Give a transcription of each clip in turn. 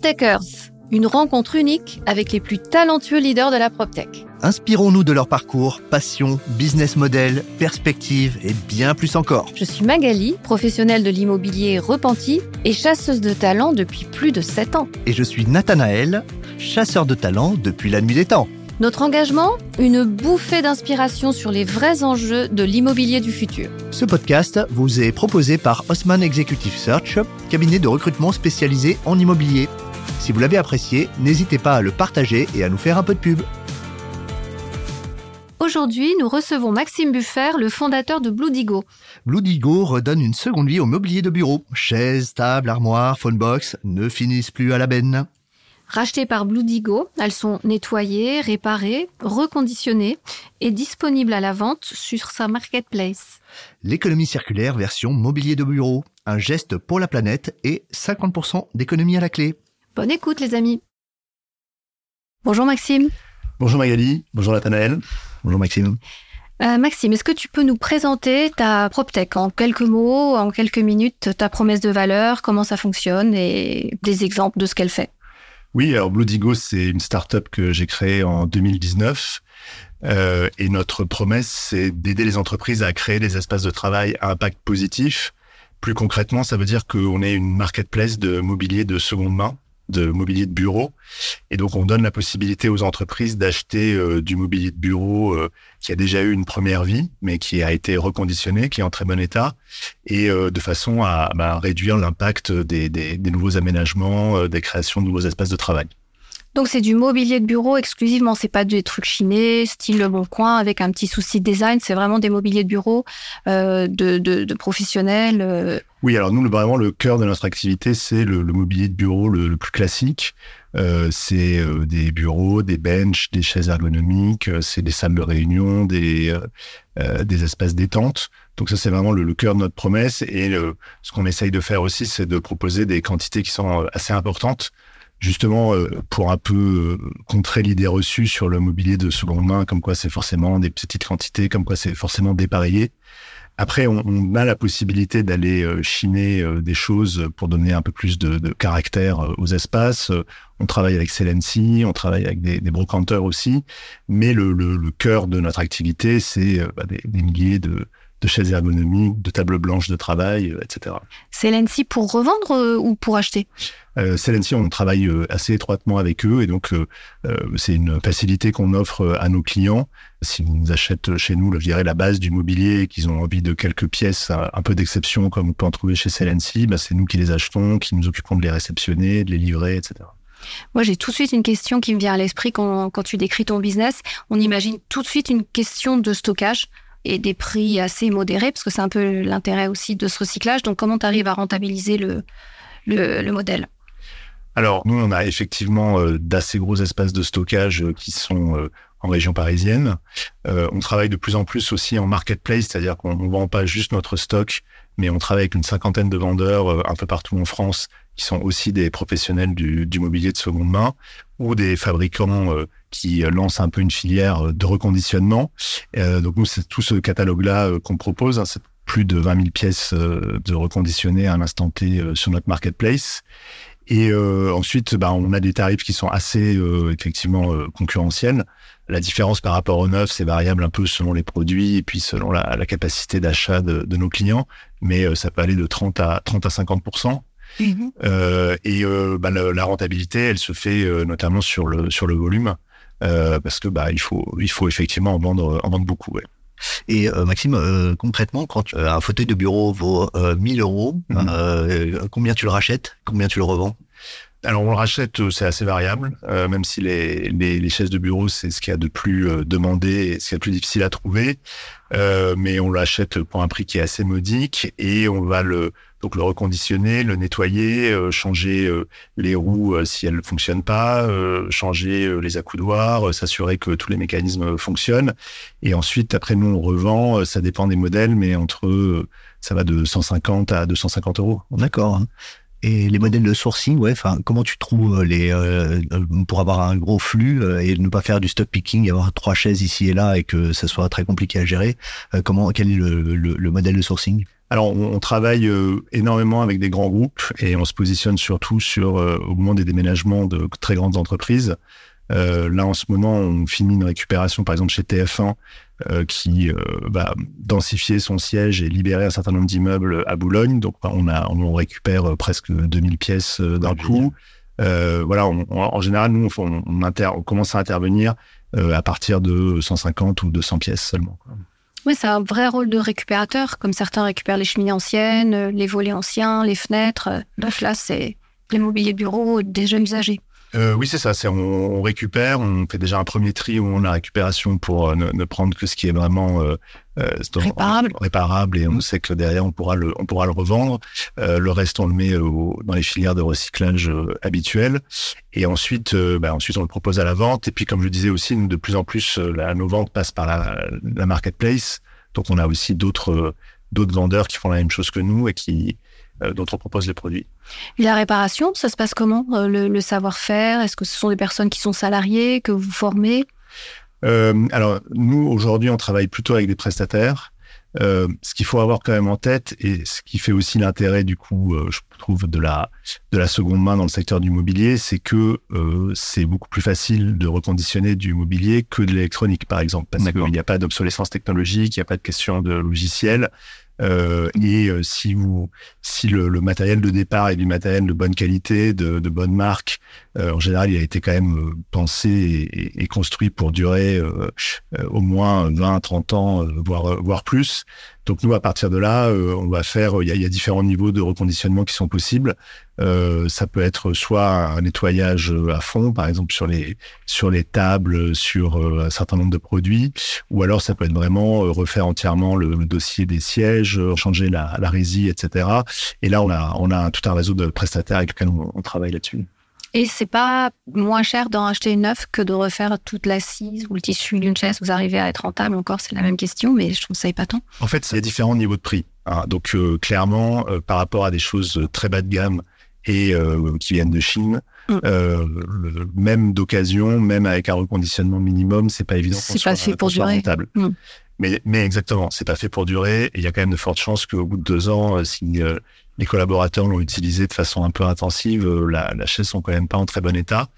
PropTechers, une rencontre unique avec les plus talentueux leaders de la PropTech. Inspirons-nous de leur parcours, passion, business model, perspective et bien plus encore. Je suis Magali, professionnelle de l'immobilier repenti et chasseuse de talent depuis plus de 7 ans. Et je suis Nathanaël, chasseur de talent depuis la nuit des temps. Notre engagement Une bouffée d'inspiration sur les vrais enjeux de l'immobilier du futur. Ce podcast vous est proposé par Osman Executive Search, cabinet de recrutement spécialisé en immobilier. Si vous l'avez apprécié, n'hésitez pas à le partager et à nous faire un peu de pub. Aujourd'hui, nous recevons Maxime Buffer, le fondateur de Blue Digo. Blue Digo redonne une seconde vie au mobilier de bureau. Chaises, tables, armoires, phone box ne finissent plus à la benne. Rachetées par Blue Digo, elles sont nettoyées, réparées, reconditionnées et disponibles à la vente sur sa marketplace. L'économie circulaire version mobilier de bureau, un geste pour la planète et 50% d'économie à la clé. Bonne écoute les amis. Bonjour Maxime. Bonjour Magali, bonjour Nathanaël. Bonjour Maxime. Euh, Maxime, est-ce que tu peux nous présenter ta PropTech en quelques mots, en quelques minutes, ta promesse de valeur, comment ça fonctionne et des exemples de ce qu'elle fait? Oui, alors Bloodigo, c'est une startup que j'ai créée en 2019. Euh, et notre promesse, c'est d'aider les entreprises à créer des espaces de travail à impact positif. Plus concrètement, ça veut dire qu'on est une marketplace de mobilier de seconde main de mobilier de bureau. Et donc, on donne la possibilité aux entreprises d'acheter euh, du mobilier de bureau euh, qui a déjà eu une première vie, mais qui a été reconditionné, qui est en très bon état, et euh, de façon à bah, réduire l'impact des, des, nouveaux aménagements, des créations de nouveaux espaces de travail. Donc c'est du mobilier de bureau exclusivement, c'est pas des trucs chinés, style Le Bon Coin avec un petit souci de design, c'est vraiment des mobiliers de bureau euh, de, professionnels. Euh. Oui, alors nous vraiment le cœur de notre activité c'est le, mobilier de bureau le, plus classique. Euh, c'est des bureaux, des benches, des chaises ergonomiques, c'est des salles de réunion, des espaces détente. Donc ça c'est vraiment le, cœur de notre promesse et ce qu'on essaye de faire aussi c'est de proposer des quantités qui sont assez importantes justement euh, pour un peu euh, contrer l'idée reçue sur le mobilier de seconde main, comme quoi c'est forcément des petites quantités, comme quoi c'est forcément dépareillé. Après, on, a la possibilité d'aller euh, chiner des choses pour donner un peu plus de, de caractère aux espaces. On travaille avec Celency, on travaille avec des, des brocanteurs aussi, mais le, le, le, cœur de notre activité, c'est bah, des, des milliers de, de chaises ergonomiques, de tables blanches de travail, euh, etc. Celency pour revendre euh, ou pour acheter? Euh, Celency, on travaille euh, assez étroitement avec eux et donc c'est une facilité qu'on offre à nos clients. S'ils nous achètent chez nous, je dirais la base du mobilier, qu'ils ont envie de quelques pièces un peu d'exception comme on peut en trouver chez Celency, bah, c'est nous qui les achetons, qui nous occupons de les réceptionner, de les livrer, etc. Moi, j'ai tout de suite une question qui me vient à l'esprit quand, quand tu décris ton business. On imagine tout de suite une question de stockage et des prix assez modérés, parce que c'est un peu l'intérêt aussi de ce recyclage. Donc, comment tu arrives à rentabiliser le, le, modèle? Alors, nous, on a effectivement euh, d'assez gros espaces de stockage euh, qui sont euh, en région parisienne. on travaille de plus en plus aussi en marketplace, c'est-à-dire qu'on ne vend pas juste notre stock, mais on travaille avec une cinquantaine de vendeurs un peu partout en France qui sont aussi des professionnels du, du mobilier de seconde main ou des fabricants euh, qui lancent un peu une filière euh, de reconditionnement. Euh, donc nous, c'est tout ce catalogue-là qu'on propose. Hein, c'est plus de 20 000 pièces de reconditionnées à l'instant T sur notre marketplace. Et ensuite, bah, on a des tarifs qui sont assez effectivement concurrentiels. La différence par rapport au neuf, c'est variable un peu selon les produits et puis selon la, capacité d'achat de, de, nos clients, mais ça peut aller de 30 à 30 à 50 Mhm. Euh, et euh, bah, la, rentabilité, elle se fait euh, notamment sur le sur le volume, parce que bah il faut il faut effectivement en vendre en vendre beaucoup. Ouais. Et Maxime, concrètement, quand un fauteuil de bureau vaut 1000 euros, mhm. combien tu le rachètes? Combien tu le revends? Alors on le rachète, c'est assez variable, même si les, les, les, chaises de bureau c'est ce qu'il y a de plus demandé et ce qu'il y a de plus difficile à trouver, mais on l'achète pour un prix qui est assez modique et on va le donc le reconditionner, le nettoyer, euh, changer euh, les roues euh, si elles ne fonctionnent pas, changer les accoudoirs, s'assurer que tous les mécanismes fonctionnent. Et ensuite, après nous on revend, ça dépend des modèles, mais entre ça va de 150 à 250 euros. D'accord. Et les modèles de sourcing, ouais, enfin, comment tu trouves les pour avoir un gros flux et ne pas faire du stock picking, avoir trois chaises ici et là et que ça soit très compliqué à gérer. comment quel est le, le, modèle de sourcing? Alors, on, travaille énormément avec des grands groupes et on se positionne surtout sur au moment des déménagements de très grandes entreprises. Euh, là, en ce moment, on finit une récupération, par exemple, chez TF1, euh, qui euh, va densifier son siège et libérer un certain nombre d'immeubles à Boulogne. Donc, on, a, on récupère presque 2000 pièces d'un coup. voilà, en général, nous, on, on, commence à intervenir à partir de 150 ou 200 pièces seulement. Oui, c'est un vrai rôle de récupérateur, comme certains récupèrent les cheminées anciennes, les volets anciens, les fenêtres. Bref, là, c'est les mobiliers de bureau déjà usagés. Euh, oui, c'est ça. C'est on, récupère, on fait déjà un premier tri où on a récupération pour euh, ne, prendre que ce qui est vraiment euh, euh réparable. réparable et on sait que derrière on pourra le on pourra le revendre. le reste on le met dans les filières de recyclage habituelles et ensuite bah, ensuite on le propose à la vente et puis comme je disais aussi de plus en plus la, nos ventes passent par la, la marketplace donc on a aussi d'autres d'autres vendeurs qui font la même chose que nous et qui euh, dont on propose les produits. Et la réparation, ça se passe comment euh, Le, savoir-faire? Est-ce que ce sont des personnes qui sont salariées, que vous formez? Euh, Alors, nous, aujourd'hui, on travaille plutôt avec des prestataires. ce qu'il faut avoir quand même en tête et ce qui fait aussi l'intérêt du coup, je trouve de la de la seconde main dans le secteur du mobilier, c'est que c'est beaucoup plus facile de reconditionner du mobilier que de l'électronique, par exemple, parce qu'il n'y a pas d'obsolescence technologique, il n'y a pas de question de logiciel. Euh, et euh, si vous, si le, matériel de départ est du matériel de bonne qualité, de, de bonne marque, euh, en général, il a été quand même pensé et, construit pour durer au moins 20, 30 ans, voire, voire plus. Donc nous, à partir de là, euh, on va faire. Il y, a, différents niveaux de reconditionnement qui sont possibles. Euh, ça peut être soit un nettoyage à fond, par exemple sur les sur les tables, sur euh, un certain nombre de produits, ou alors ça peut être vraiment refaire entièrement le, dossier des sièges, changer la, la etc. Et là, on a on a tout un réseau de prestataires avec lesquels on travaille là-dessus. Et c'est pas moins cher d'en acheter une neuf que de refaire toute l'assise ou le tissu d'une chaise. Vous arrivez à être rentable encore, c'est la même question, mais je trouve ça épatant. En fait, il y a différents niveaux de prix. Hein. Donc, euh, clairement, euh, par rapport à des choses très bas de gamme et euh, qui viennent de Chine, mm. même d'occasion, même avec un reconditionnement minimum, c'est pas évident. C'est pas fait pour durer. Rentable. Mm. Mais, mais exactement, c'est pas fait pour durer. Et il y a quand même de fortes chances qu'au bout de deux ans, si les collaborateurs l'ont utilisé de façon un peu intensive. Euh, la, la chaise sont quand même pas en très bon état.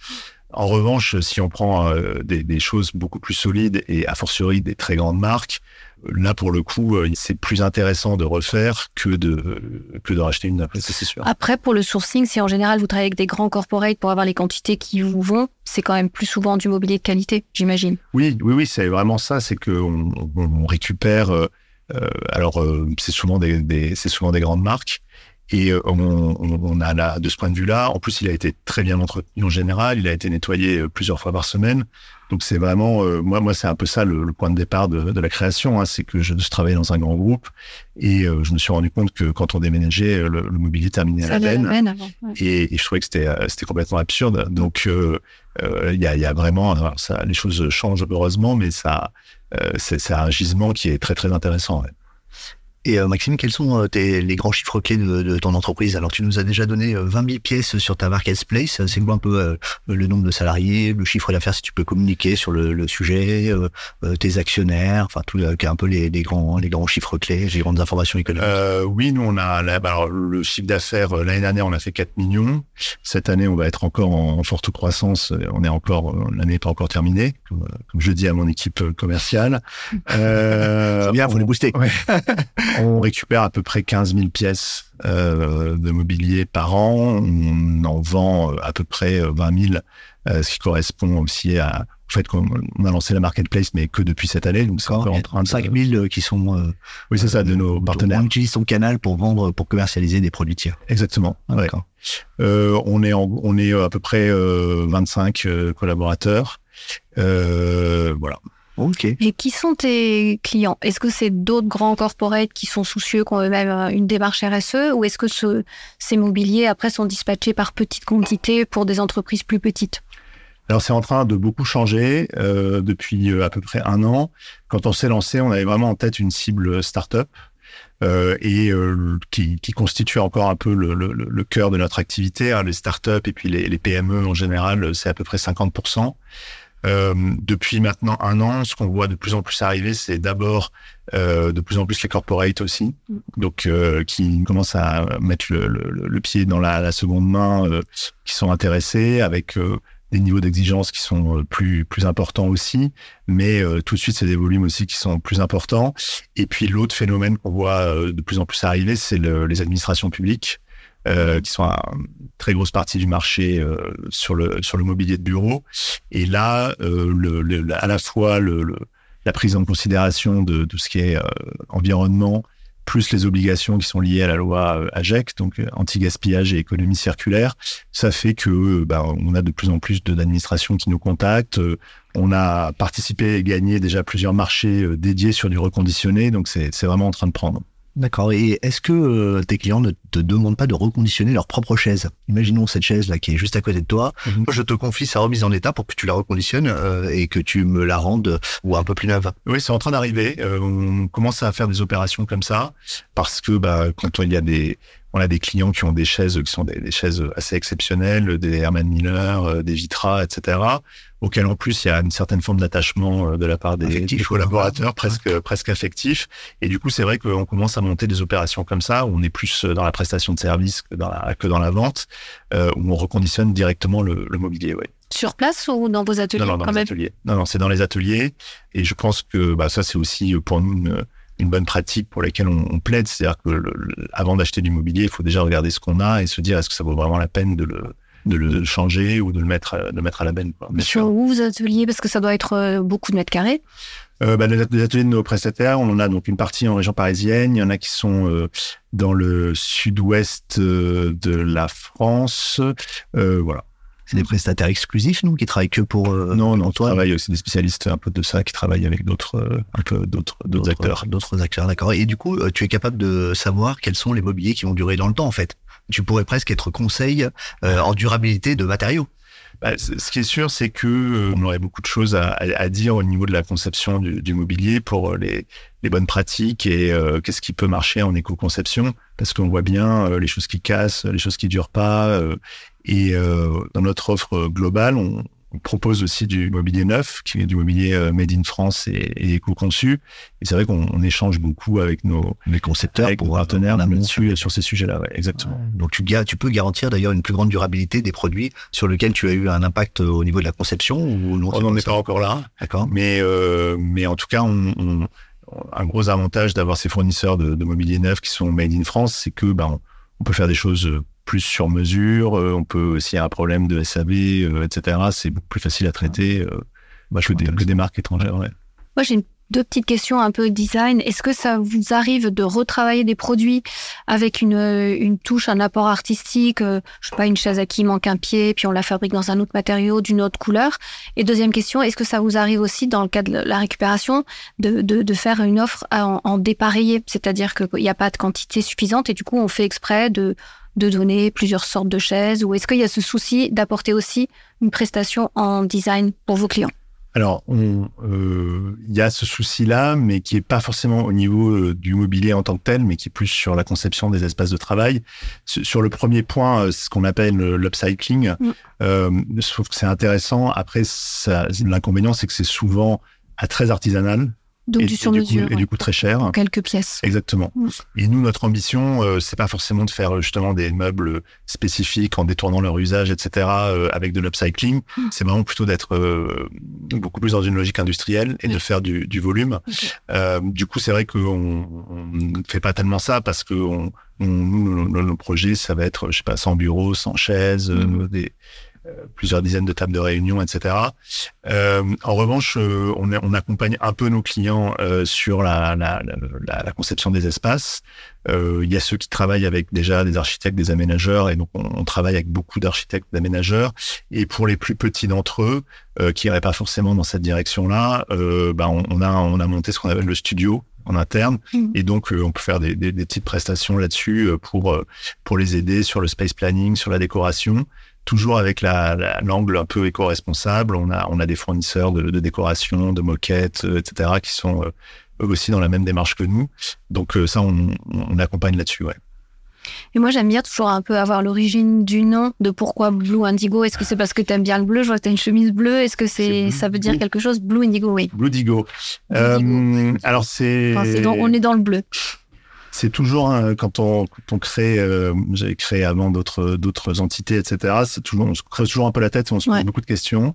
En revanche, si on prend euh, des, choses beaucoup plus solides et a fortiori des très grandes marques, euh, là pour le coup, c'est plus intéressant de refaire que de que de racheter une c'est sûr. Après, pour le sourcing, si en général vous travaillez avec des grands corporates pour avoir les quantités qui vous vont, c'est quand même plus souvent du mobilier de qualité, j'imagine. Oui, oui, oui, c'est vraiment ça. C'est que on, récupère. alors, c'est souvent des c'est souvent des grandes marques et euh, on, a là, de ce point de vue-là, en plus, il a été très bien entretenu en général. Il a été nettoyé euh, plusieurs fois par semaine. Donc c'est vraiment, euh, moi, moi, c'est un peu ça le, point de départ de, la création. Hein, c'est que je, travaillais dans un grand groupe et je me suis rendu compte que quand on déménageait, le, mobilier terminait à la peine. et, je trouvais que c'était c'était complètement absurde. Donc il y, a, y, a, vraiment, ça, les choses changent heureusement, mais ça, c'est un gisement qui est très très intéressant. Et euh, Maxime, quels sont euh, tes, les grands chiffres clés de, ton entreprise? Alors, tu nous as déjà donné 20 euh, 000 pièces sur ta marketplace. C'est quoi un peu le nombre de salariés, le chiffre d'affaires, si tu peux communiquer sur le, sujet, tes actionnaires, enfin tout, un peu les, les, grands, les grands chiffres clés, les grandes informations économiques. oui, nous on a bah, alors, le chiffre d'affaires l'année dernière, on a fait 4 millions. Cette année, on va être encore en, forte croissance. On est encore l'année n'est pas encore terminée, comme, je dis à mon équipe commerciale. C'est bien, faut les booster. On récupère à peu près 15 000 pièces euh, de mobilier par an. On en vend euh, à peu près 20 euh, 000, ce qui correspond aussi à, au fait qu'on a lancé la marketplace, mais que depuis cette année. Donc c'est encore en train de 5 000 qui sont. oui, c'est ça, de nos partenaires. On utilise son canal pour vendre, pour commercialiser des produits tiers. Exactement. Ah, on est on est à peu près 25 collaborateurs. voilà. Et qui sont tes clients? Est-ce que c'est d'autres grands corporates qui sont soucieux, qui ont eux-mêmes euh, une démarche RSE, ou est-ce que ces mobiliers après sont dispatchés par petites quantités pour des entreprises plus petites? Alors c'est en train de beaucoup changer euh, depuis euh, à peu près un an. Quand on s'est lancé, on avait vraiment en tête une cible start-up. et qui, qui, constitue encore un peu le, le, le cœur de notre activité. Hein, les startups et puis les, les PME en général, c'est à peu près 50%. Euh, depuis maintenant un an, ce qu'on voit de plus en plus arriver, c'est d'abord euh, de plus en plus les corporates aussi, mm. donc euh, qui commencent à mettre le, le, le pied dans la, la seconde main, euh, qui sont intéressés avec euh, des niveaux d'exigence qui sont plus plus importants aussi, mais tout de suite c'est des volumes aussi qui sont plus importants. Et puis l'autre phénomène qu'on voit de plus en plus arriver, c'est les administrations publiques euh, qui sont une très grosse partie du marché euh, sur le sur le mobilier de bureau. Et là, euh, le, à la fois le, la prise en considération de tout ce qui est environnement, plus les obligations qui sont liées à la loi AGEC, donc anti-gaspillage et économie circulaire, ça fait que bah, on a de plus en plus d'administrations qui nous contactent. On a participé et gagné déjà plusieurs marchés dédiés sur du reconditionné, donc c'est vraiment en train de prendre. D'accord. Et est-ce que euh, tes clients ne te demandent pas de reconditionner leur propre chaise? Imaginons cette chaise là qui est juste à côté de toi. Mhm. Je te confie sa remise en état pour que tu la reconditionnes euh, et que tu me la rendes euh, ou un peu plus neuve. Oui, c'est en train d'arriver. on commence à faire des opérations comme ça parce que bah, quand il y a des on a des clients qui ont des chaises qui sont des, chaises assez exceptionnelles, des Herman Miller, des Vitra, etc auquel en plus il y a une certaine forme d'attachement euh, de la part des, collaborateurs, presque presque affectif. Et du coup, c'est vrai qu'on commence à monter des opérations comme ça, où on est plus dans la prestation de service que dans la, que dans la vente, euh, où on reconditionne directement le, le mobilier. Ouais. Sur place ou dans vos ateliers Non, non, dans les ateliers. Non, non, c'est dans les ateliers. Et je pense que bah, ça, c'est aussi pour nous une, une bonne pratique pour laquelle on, on plaide. C'est-à-dire que avant d'acheter du mobilier, il faut déjà regarder ce qu'on a et se dire est-ce que ça vaut vraiment la peine de le de le changer ou de le mettre, de le mettre à la benne. Quoi. Bien Sur où vos ateliers? Parce que ça doit être euh, beaucoup de mètres carrés. Euh, bah, les ateliers de nos prestataires, on en a donc une partie en région parisienne, il y en a qui sont euh, dans le sud-ouest euh, de la France, euh, voilà. C'est des prestataires exclusifs, nous, qui travaillent que pour non, non, on travaille aussi des spécialistes un peu de ça, qui travaillent avec d'autres, un peu d'autres, d'autres acteurs, d'autres acteurs, d'accord. Et du coup, tu es capable de savoir quels sont les mobiliers qui vont durer dans le temps, en fait tu pourrais presque être conseil euh, en durabilité de matériaux. Bah, ce qui est sûr, c'est que euh, on aurait beaucoup de choses à, dire au niveau de la conception du, mobilier pour euh, les, les, bonnes pratiques et qu'est-ce qui peut marcher en éco-conception, parce qu'on voit bien les choses qui cassent, les choses qui durent pas. et dans notre offre globale, on, on propose aussi du mobilier neuf, qui est du mobilier euh, made in France et, et éco-conçu. Et c'est vrai qu'on échange beaucoup avec nos les concepteurs, avec pour partenaires là-dessus sur ces sujets-là. Ouais, exactement. Donc tu, tu peux garantir d'ailleurs une plus grande durabilité des produits sur lesquels tu as eu un impact euh, au niveau de la conception ou non On n'en est pas encore là. D'accord. Mais euh, mais en tout cas, on, on, un gros avantage d'avoir ces fournisseurs de, de, mobilier neuf qui sont made in France, c'est que ben on peut faire des choses plus sur mesure. Euh, on peut, s'il y a un problème de SAB, euh, etc., c'est beaucoup plus facile à traiter euh, bah, que, des, que, des, marques étrangères. Ouais. Moi, j'ai une deux petites questions un peu design. Est-ce que ça vous arrive de retravailler des produits avec une, une touche, un apport artistique Je sais pas, une chaise à qui manque un pied, puis on la fabrique dans un autre matériau, d'une autre couleur? Et deuxième question, est-ce que ça vous arrive aussi, dans le cas de la récupération, de, de, de faire une offre en, en dépareillé? C'est-à-dire qu'il n'y a pas de quantité suffisante et du coup, on fait exprès de de donner plusieurs sortes de chaises Ou est-ce qu'il y a ce souci d'apporter aussi une prestation en design pour vos clients? Alors, euh, il y a ce souci-là, mais qui est pas forcément au niveau euh, du mobilier en tant que tel, mais qui est plus sur la conception des espaces de travail. Sur le premier point, euh, ce qu'on appelle l'upcycling, mm. je trouve que c'est intéressant. Après, l'inconvénient, c'est que c'est souvent à très artisanal. Donc du sur-mesure. Et, du coup très cher. quelques pièces. Exactement. Mm. Et nous, notre ambition, euh, c'est pas forcément de faire justement des meubles spécifiques en détournant leur usage, etc., euh, avec de l'upcycling. Mm. C'est vraiment plutôt d'être euh, beaucoup plus dans une logique industrielle et de faire du, du volume. Euh, du coup, c'est vrai qu'on ne fait pas tellement ça parce que on, nous, nos, projets, ça va être, je sais pas, sans bureau, sans chaise, mm. des euh, plusieurs dizaines de tables de réunion, etc. Euh, en revanche, euh, on, on, accompagne un peu nos clients euh, sur la, la, la, la, conception des espaces. Il y a ceux qui travaillent avec déjà des architectes, des aménageurs, et donc on, on travaille avec beaucoup d'architectes, d'aménageurs. Et pour les plus petits d'entre eux, qui n'iraient pas forcément dans cette direction-là, bah on, on, a on a monté ce qu'on appelle le studio, en interne. Mmh. Et donc, on peut faire des, des, des petites prestations là-dessus pour, pour les aider sur le space planning, sur la décoration toujours avec la, l'angle un peu éco-responsable. On a, on a des fournisseurs de, de décoration, de moquettes, euh, etc., qui sont euh, eux aussi dans la même démarche que nous. Donc ça, on, on accompagne là-dessus, ouais. Et moi, j'aime bien toujours un peu avoir l'origine du nom, de pourquoi Blue Indigo. Est-ce que c'est parce que tu aimes bien le bleu? Je vois que tu as une chemise bleue. Est-ce que c'est, ça veut dire quelque chose? Blue Indigo, oui. Blue Indigo. Euh, alors, c'est. on est dans le bleu c'est toujours quand on, quand on crée, euh, j'avais créé avant d'autres d'autres entités, etc. C'est toujours, on se crée toujours un peu la tête, on se pose beaucoup de questions.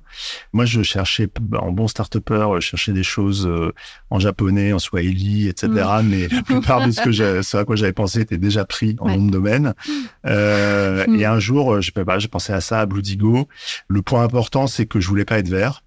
Moi, je cherchais en bon start-upper, je cherchais des choses euh, en japonais, en swahili, etc. Mm. Mais la plupart de ce que ce à quoi j'avais pensé était déjà pris en ouais. nom de domaine. Euh, mm. Et un jour, je pas, j'ai pensé à ça, à Bluedigo. Le point important, c'est que je voulais pas être vert.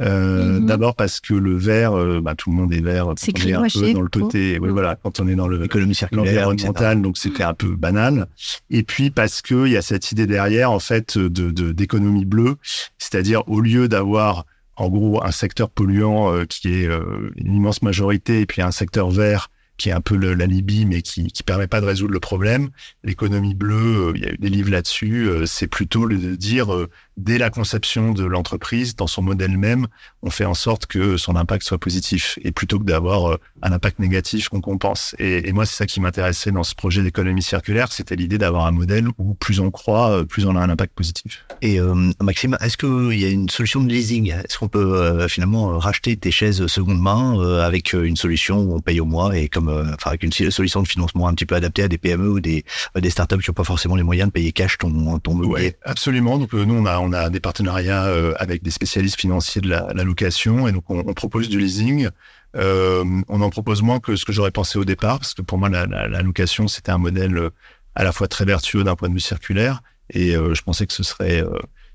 Euh, mhm. D'abord parce que le vert, euh, bah, tout le monde est vert quand on est un peu dans le côté, oui, voilà, quand on est dans l'économie circulaire, environnementale, donc c'était un peu banal. Et puis parce que il y a cette idée derrière, en fait, de d'économie bleue, c'est-à-dire au lieu d'avoir en gros un secteur polluant euh, qui est une immense majorité et puis un secteur vert qui est un peu l'alibi, mais qui qui permet pas de résoudre le problème. L'économie bleue, il y a eu des livres là-dessus. c'est plutôt le de dire dès la conception de l'entreprise, dans son modèle même, on fait en sorte que son impact soit positif et plutôt que d'avoir euh, un impact négatif qu'on compense. Et, et, moi, c'est ça qui m'intéressait dans ce projet d'économie circulaire, c'était l'idée d'avoir un modèle où plus on croit, euh, plus on a un impact positif. Et euh, Maxime, est-ce qu'il y a une solution de leasing? Est-ce qu'on peut finalement racheter tes chaises seconde main avec une solution où on paye au mois et comme enfin avec une solution de financement un petit peu adaptée à des PME ou des, des startups qui n'ont pas forcément les moyens de payer cash ton, ton mobilier Absolument. Donc nous, on a on a des partenariats euh, avec des spécialistes financiers de la, location et donc on, propose du leasing. Euh, on en propose moins que ce que j'aurais pensé au départ parce que pour moi la, location c'était un modèle euh, à la fois très vertueux d'un point de vue circulaire et je pensais que ce serait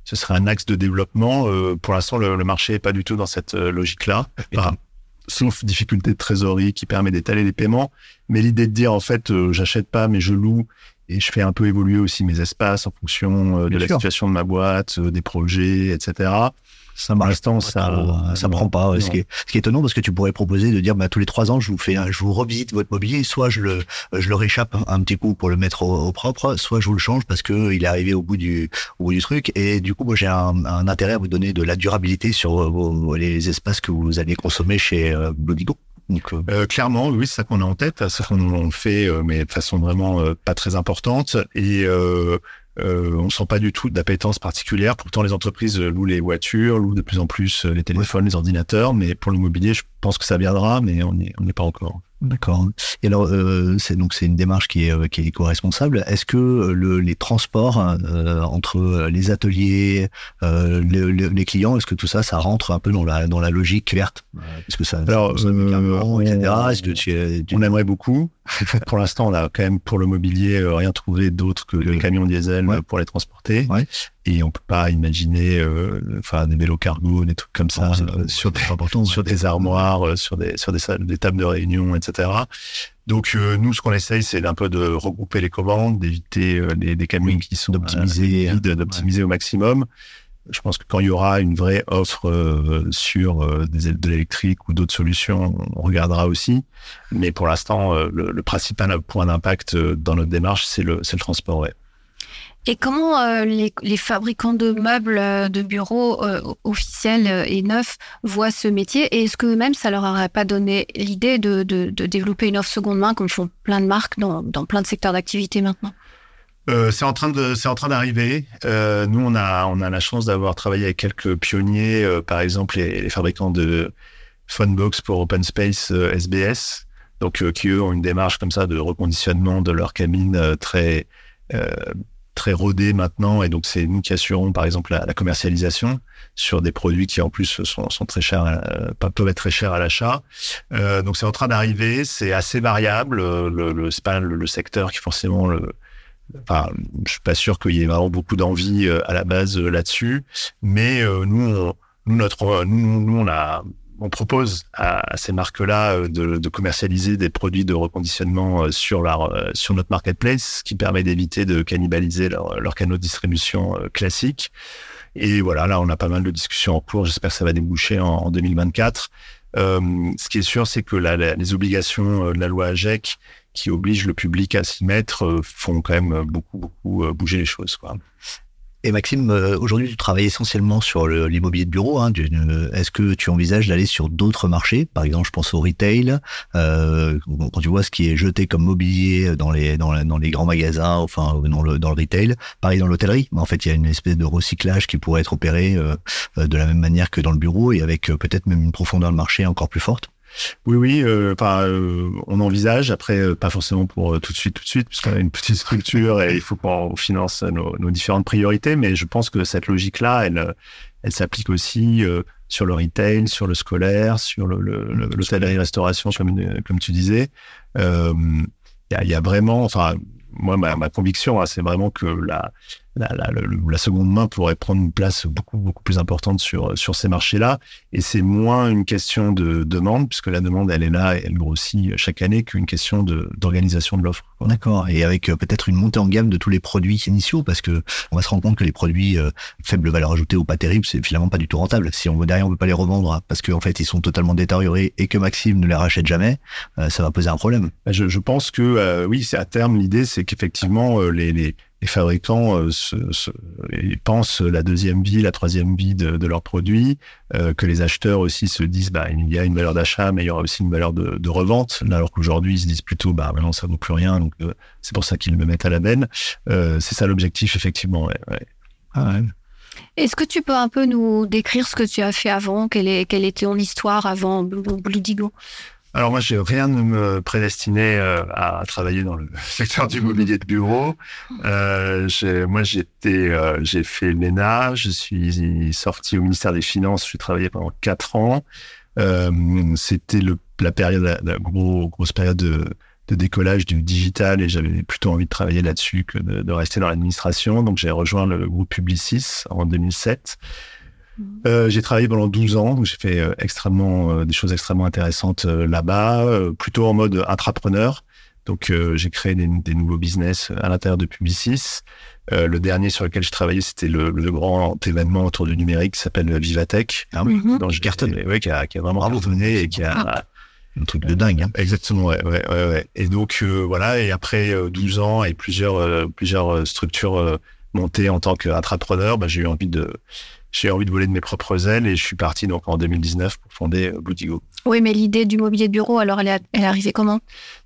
ce serait un axe de développement. pour l'instant, le, marché est pas du tout dans cette logique-là, sauf difficulté de trésorerie qui permet d'étaler les paiements. Mais l'idée de dire en fait, j'achète pas mais je loue et je fais un peu évoluer aussi mes espaces en fonction euh, de la situation de ma boîte, euh, des projets, etc. Ça marche. l'instant, ça, ça prend pas. Ce qui, est, ce qui est étonnant parce que tu pourrais proposer de dire, bah, tous les trois ans, je vous fais, je vous revisite votre mobilier, soit je le, je le réchappe un petit coup pour le mettre au, propre, soit je vous le change parce que il est arrivé au bout du, au bout du truc. Et du coup, moi, j'ai un, un, intérêt à vous donner de la durabilité sur vos, les espaces que vous allez consommer chez euh, Blodigo. Euh, euh, clairement, oui, c'est ça qu'on a en tête, c'est qu'on fait, euh, mais de façon vraiment pas très importante. Et euh, on sent pas du tout d'appétence particulière. Pourtant, les entreprises louent les voitures, louent de plus en plus les téléphones, les ordinateurs. Mais pour l'immobilier, je pense que ça viendra, mais on n'y on pas encore. D'accord. Et alors, euh, c'est donc c'est une démarche qui est euh, qui est éco-responsable. Est-ce que euh, le, les transports euh, entre les ateliers, euh, les, les, clients, est-ce que tout ça, ça rentre un peu dans la dans la logique verte? Est-ce que ça, alors, ça, Est-ce que tu, tu... on aimerait beaucoup. pour l'instant, on a quand même pour le mobilier rien trouvé d'autre que les camions diesel pour les transporter. Ouais et on peut pas imaginer euh, enfin des vélos cargo des trucs comme ça euh, sur des sur des armoires euh, sur des sur des, des tables de réunion etc donc nous ce qu'on essaye c'est un peu de regrouper les commandes d'éviter des, des camions qui sont d'optimiser d'optimiser au maximum je pense que quand il y aura une vraie offre sur des, de l'électrique ou d'autres solutions, on regardera aussi. Mais pour l'instant, le, le, principal point d'impact dans notre démarche, c'est le, le transport. Ouais. Et comment euh, les, fabricants de meubles euh, de bureaux euh, officiels et neufs voient ce métier Et est-ce que même ça leur aurait pas donné l'idée de, développer une offre seconde main comme font plein de marques dans, plein de secteurs d'activité maintenant? C'est en train d'arriver. Nous, on a, on a la chance d'avoir travaillé avec quelques pionniers, par exemple les, les, fabricants de Funbox pour Open Space SBS, donc qui eux ont une démarche comme ça de reconditionnement de leur cabine très très rodé maintenant, et donc c'est nous qui assurons par exemple la, commercialisation sur des produits qui en plus sont, sont très chers, euh, peuvent être très chers à l'achat. Euh, donc c'est en train d'arriver, c'est assez variable. Le, le, c'est pas le, secteur qui forcément le, Enfin, je suis pas sûr qu'il y ait vraiment beaucoup d'envie euh, à la base euh, là-dessus, mais nous, nous notre, nous, nous, on a on propose à, ces marques-là euh, de, commercialiser des produits de reconditionnement euh, euh, sur notre marketplace, ce qui permet d'éviter de cannibaliser leur, leur canaux de distribution classique. Et voilà, là, on a pas mal de discussions en cours. J'espère que ça va déboucher en, 2024. ce qui est sûr, c'est que les obligations de la loi AGEC qui obligent le public à s'y mettre font quand même beaucoup, beaucoup bouger les choses. Et Maxime, euh, aujourd'hui, tu travailles essentiellement sur l'immobilier de bureau. Hein, Est-ce que tu envisages d'aller sur d'autres marchés? Par exemple, je pense au retail. Euh, quand tu vois ce qui est jeté comme mobilier dans les grands magasins, enfin dans le, retail, pareil dans l'hôtellerie. En fait, il y a une espèce de recyclage qui pourrait être opéré euh, de la même manière que dans le bureau et avec peut-être même une profondeur de marché encore plus forte. Oui, oui, euh, euh, on envisage. Après, euh, pas forcément pour tout de suite, tout de suite, puisqu'on a une petite structure et il faut qu'on finance nos, différentes priorités. Mais je pense que cette logique-là, elle, elle s'applique aussi sur le retail, sur le scolaire, sur l'hôtellerie-restauration, comme, comme tu disais. Il y, a vraiment, enfin, moi, ma, ma conviction, hein, c'est vraiment que la, la, la, la, seconde main pourrait prendre une place beaucoup beaucoup plus importante sur sur ces marchés-là. Et c'est moins une question de demande, puisque la demande elle est là et elle grossit chaque année, qu'une question d'organisation de l'offre. D'accord. Et avec euh, peut-être une montée en gamme de tous les produits initiaux, parce que on va se rendre compte que les produits euh, faible valeur ajoutée ou pas terribles, c'est finalement pas du tout rentable. Si on veut derrière, on peut pas les revendre parce qu'en fait ils sont totalement détériorés et que Maxime ne les rachète jamais, euh, ça va poser un problème. Je, je pense que euh, oui, c'est à terme l'idée, c'est qu'effectivement les, les les fabricants euh, se, se, pensent la deuxième vie, la troisième vie de, de leurs produits, euh, que les acheteurs aussi se disent bah il y a une valeur d'achat, mais il y aura aussi une valeur de, de revente. alors qu'aujourd'hui ils se disent plutôt bah maintenant ça vaut plus rien, donc euh, c'est pour ça qu'ils me mettent à la benne. Euh, c'est ça l'objectif effectivement. Ouais, ouais. Ah ouais. Est-ce que tu peux un peu nous décrire ce que tu as fait avant? Quelle, est, quelle était ton histoire avant Blue Digo alors moi, j'ai rien ne me prédestinait euh, à travailler dans le secteur du mobilier de bureau. Euh, moi, euh, j'ai fait l'ENA, je suis sorti au ministère des Finances, j'ai travaillé pendant quatre ans. C'était la période, la, gros, grosse période de, décollage du digital et j'avais plutôt envie de travailler là-dessus que de rester dans l'administration. Donc j'ai rejoint le groupe Publicis en 2007. Euh, j'ai travaillé pendant 12 ans, donc j'ai fait euh, extrêmement euh, des choses extrêmement intéressantes euh, là-bas, plutôt en mode intrapreneur. Donc j'ai créé des, des, nouveaux business à l'intérieur de Publicis. le dernier sur lequel je travaillais, c'était le, le, grand événement autour du numérique qui s'appelle Vivatech. Oui, mm -hmm. cartonne. Ouais, qui a, qui a vraiment cartonné et qui a ah. un truc de dingue. Hein. Exactement, ouais, ouais, ouais, ouais. Et donc voilà, et après 12 ans et plusieurs plusieurs structures montées en tant qu'intrapreneur, bah, j'ai eu envie de j'ai envie de voler de mes propres ailes et je suis parti donc en 2019 pour fonder euh, Bluetigo. Oui, mais l'idée du mobilier de bureau, alors elle est, elle est arrivée comment?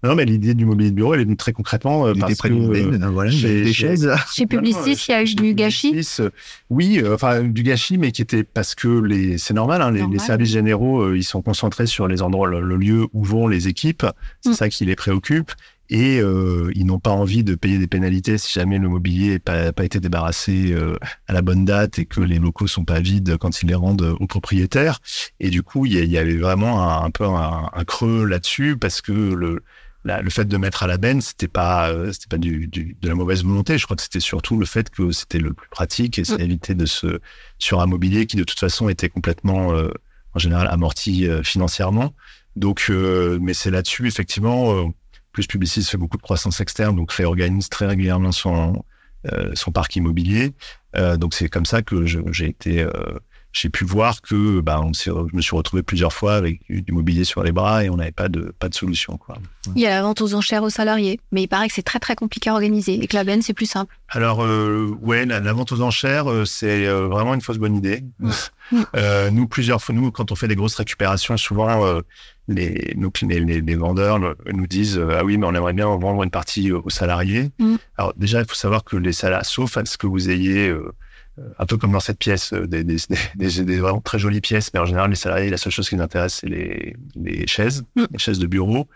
Non, mais l'idée du mobilier de bureau, elle est venue très concrètement euh, parce que euh, voilà, chez, des chaises. Chez Publicis, il y a eu du gâchis? Euh, oui, euh, enfin du gâchis, mais qui était parce que les, c'est normal, hein, les, les, services généraux, ils sont concentrés sur les endroits, le, le lieu où vont les équipes. C'est mm. ça qui les préoccupe et euh, ils n'ont pas envie de payer des pénalités si jamais le mobilier n'a pas, pas, été débarrassé euh, à la bonne date et que les locaux sont pas vides quand ils les rendent aux propriétaires. Et du coup, il y, y, avait vraiment un, un peu un, un creux là-dessus parce que le, la, le fait de mettre à la benne, c'était pas, euh, c'était pas du, du, de la mauvaise volonté. Je crois que c'était surtout le fait que c'était le plus pratique et ça évitait de se sur un mobilier qui de toute façon était complètement, euh, en général, amorti financièrement. Donc, mais c'est là-dessus effectivement plus Publicis fait beaucoup de croissance externe, donc réorganise très régulièrement son, euh, son parc immobilier. Euh, donc c'est comme ça que j'ai été, euh, j'ai pu voir que bah, on je me suis retrouvé plusieurs fois avec du mobilier sur les bras et on n'avait pas de, pas de solution. Quoi. Il y a la vente aux enchères aux salariés, mais il paraît que c'est très très compliqué à organiser et que la benne c'est plus simple. Alors ouais, la, la, vente aux enchères, c'est vraiment une fausse bonne idée. Nous plusieurs fois, nous quand on fait des grosses récupérations, souvent les, nos, les, les, vendeurs nous disent euh, ah oui mais on aimerait bien vendre une partie aux salariés. Mmh. Alors déjà il faut savoir que les salariés, sauf à ce que vous ayez euh, un peu comme dans cette pièce, des, des, des, des, vraiment très jolies pièces, mais en général les salariés la seule chose qui les intéresse c'est les, les chaises, mmh. les chaises de bureau.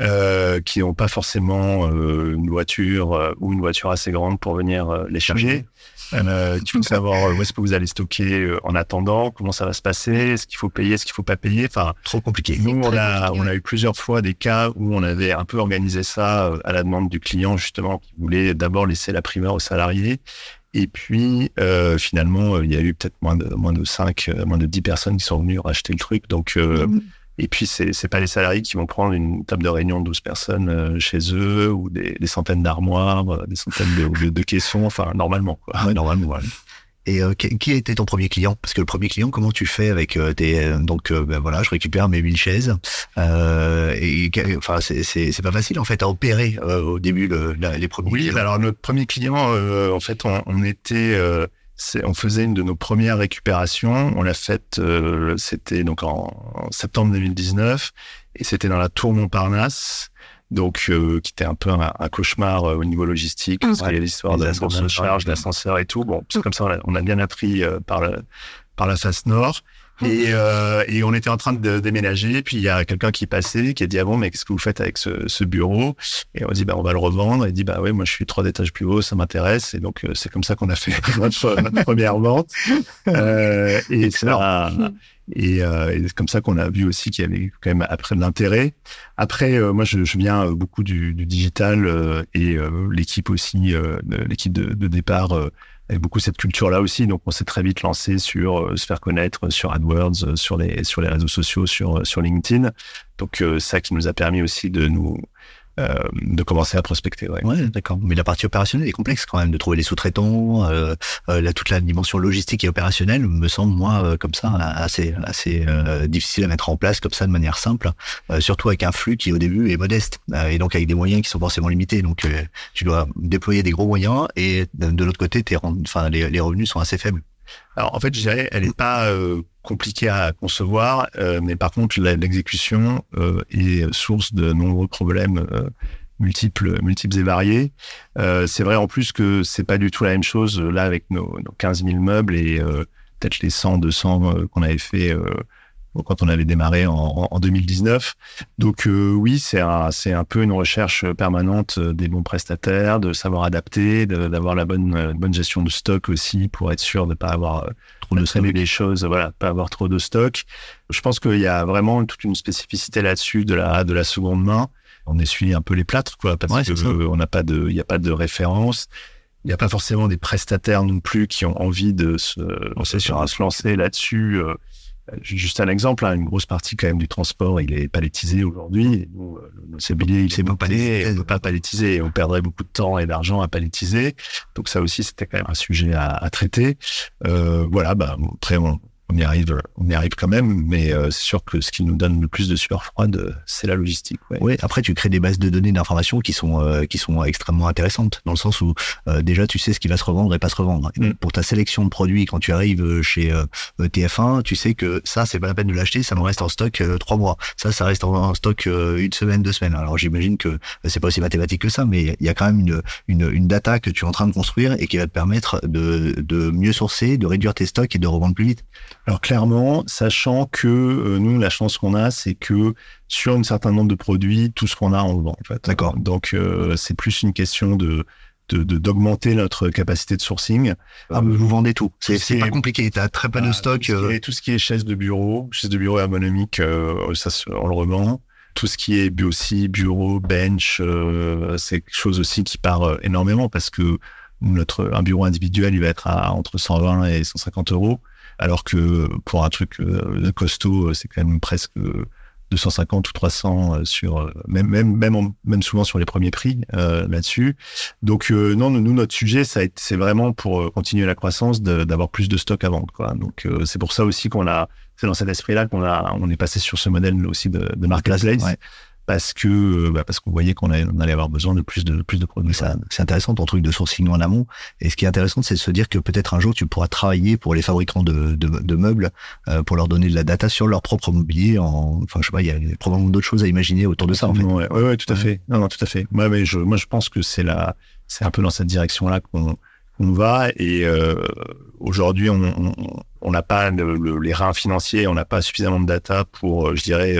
Euh, qui n'ont pas forcément euh, une voiture euh, ou une voiture assez grande pour venir les charger. Euh, il faut savoir où est-ce que vous allez stocker en attendant, comment ça va se passer, est-ce qu'il faut payer, est-ce qu'il faut pas payer? Enfin, trop compliqué. Nous, on a, on a eu plusieurs fois des cas où on avait un peu organisé ça à la demande du client justement qui voulait d'abord laisser la primeur aux salariés. Et puis euh, finalement, il y a eu peut-être moins de moins de 5, moins de 10 personnes qui sont venues racheter le truc. Donc mmh. Et puis, c'est c'est pas les salariés qui vont prendre une table de réunion de 12 personnes euh, chez eux ou des, des centaines d'armoires, euh, des centaines de, caissons, enfin, normalement. Quoi. Ouais, normalement, ouais. Et qui était ton premier client? Parce que le premier client, comment tu fais avec tes donc ben voilà, je récupère mes 1000 chaises. et enfin, c'est pas facile en fait à opérer au début le, les premiers. Oui, alors notre premier client, en fait, on, on était on faisait une de nos premières récupérations. On l'a faite, euh, c'était donc en, septembre 2019, et c'était dans la tour Montparnasse, donc euh, qui était un peu un, cauchemar euh, au niveau logistique, parce qu'il y a l'histoire de la charge, d'ascenseur et tout. Bon, c'est comme ça, on a, on a bien appris par, le, par la face nord. Et, euh, et, on était en train de déménager, puis il y a quelqu'un qui passait, qui a dit ah bon mais qu'est-ce que vous faites avec ce, ce bureau? Et on dit bah on va le revendre. Et il dit bah ouais moi je suis trois étages plus haut, ça m'intéresse. Et donc euh, c'est comme ça qu'on a fait notre, première vente. Euh, et ça, et, euh, et c'est comme ça qu'on a vu aussi qu'il y avait quand même après de l'intérêt. Après, euh, moi, je, je, viens beaucoup du, du digital et l'équipe aussi, l'équipe de, de, départ avec beaucoup cette culture-là aussi. Donc, on s'est très vite lancé sur euh, se faire connaître sur AdWords, euh, sur les sur les réseaux sociaux, sur sur LinkedIn. Donc, euh, ça qui nous a permis aussi de nous euh, de commencer à prospecter. Ouais, ouais d'accord. Mais la partie opérationnelle est complexe quand même, de trouver les sous-traitants, euh, euh, toute la dimension logistique et opérationnelle me semble moi euh, comme ça assez assez difficile à mettre en place comme ça de manière simple, surtout avec un flux qui au début est modeste et donc avec des moyens qui sont forcément limités. Donc tu dois déployer des gros moyens et de, l'autre côté, tes, enfin les, les revenus sont assez faibles. Alors en fait, je dirais, elle n'est pas euh, compliquée à concevoir, euh, mais par contre, l'exécution euh, est source de nombreux problèmes multiples, multiples et variés. c'est vrai en plus que c'est pas du tout la même chose là avec nos, nos 15 000 meubles et peut-être les 100, 200 qu'on avait fait quand on avait démarré en, en 2019. Donc euh, oui, c'est un, c'est un peu une recherche permanente des bons prestataires, de savoir adapter, d'avoir la bonne, bonne gestion de stock aussi pour être sûr de ne pas avoir euh, trop de stock. les choses, voilà, pas avoir trop de stock. Je pense qu'il y a vraiment toute une spécificité là-dessus de la, de la seconde main. On essuie un peu les plâtres, quoi, parce que on n'a pas de, il n'y a pas de référence. Il n'y a pas forcément des prestataires non plus qui ont envie de se, on sait, se lancer là-dessus. Euh, Juste un exemple, hein, une grosse partie quand même du transport, il est palettisé aujourd'hui. Nous, euh, le il est pas palettisé, on peut pas palettiser. On perdrait beaucoup de temps et d'argent à palettiser. Donc ça aussi, c'était quand même un sujet à, à traiter. Euh, voilà, bah, après, on, on y arrive, on y arrive quand même, mais euh, c'est sûr que ce qui nous donne le plus de sueur froide, c'est la logistique. Ouais. Oui, après tu crées des bases de données d'informations qui sont euh, qui sont extrêmement intéressantes dans le sens où euh, déjà tu sais ce qui va se revendre et pas se revendre. Mm. Pour ta sélection de produits, quand tu arrives chez TF1, tu sais que ça c'est pas la peine de l'acheter, ça me reste en stock trois mois. Ça, ça reste en, stock une semaine, deux semaines. Alors j'imagine que c'est pas aussi mathématique que ça, mais il y a quand même une, une une data que tu es en train de construire et qui va te permettre de de mieux sourcer, de réduire tes stocks et de revendre plus vite. Alors clairement, sachant que euh, nous, la chance qu'on a, c'est que sur un certain nombre de produits, tout ce qu'on a, on le vend. En fait. D'accord. Donc euh, c'est plus une question de d'augmenter notre capacité de sourcing. Ah, vous vendez tout. C'est pas compliqué. Tu as très peu de stock. Tout ce, tout ce, qui est chaises de bureau, chaises de bureau ergonomiques, euh, ça, on le revend. Tout ce qui est aussi bureau, bench, c'est quelque chose aussi qui part énormément parce que notre un bureau individuel, il va être à entre 120 et 150 euros alors que pour un truc euh, costaud, euh, c'est quand même presque 250 ou 300 euh, sur même même même même souvent sur les premiers prix là-dessus. Donc non, nous notre sujet ça c'est vraiment pour continuer la croissance d'avoir plus de stock à vendre quoi. Donc c'est pour ça aussi qu'on a c'est dans cet esprit là qu'on a on est passé sur ce modèle aussi de, de marketplace parce que euh, bah parce qu'on voyait qu'on allait, on allait avoir besoin de plus de plus de produits. C'est intéressant ton truc de sourcing en amont. Et ce qui est intéressant, c'est de se dire que peut-être un jour tu pourras travailler pour les fabricants de, de, de meubles euh, pour leur donner de la data sur leur propre mobilier. En, enfin, je sais pas, il y a probablement d'autres choses à imaginer autour de ça. En fait. Ouais, ouais, tout à fait. Non, non, tout à fait. Moi, mais je, moi, je pense que c'est la, c'est un peu dans cette direction-là qu'on qu'on va. Et euh, aujourd'hui, on n'a pas les reins financiers, on n'a pas suffisamment de data pour, je dirais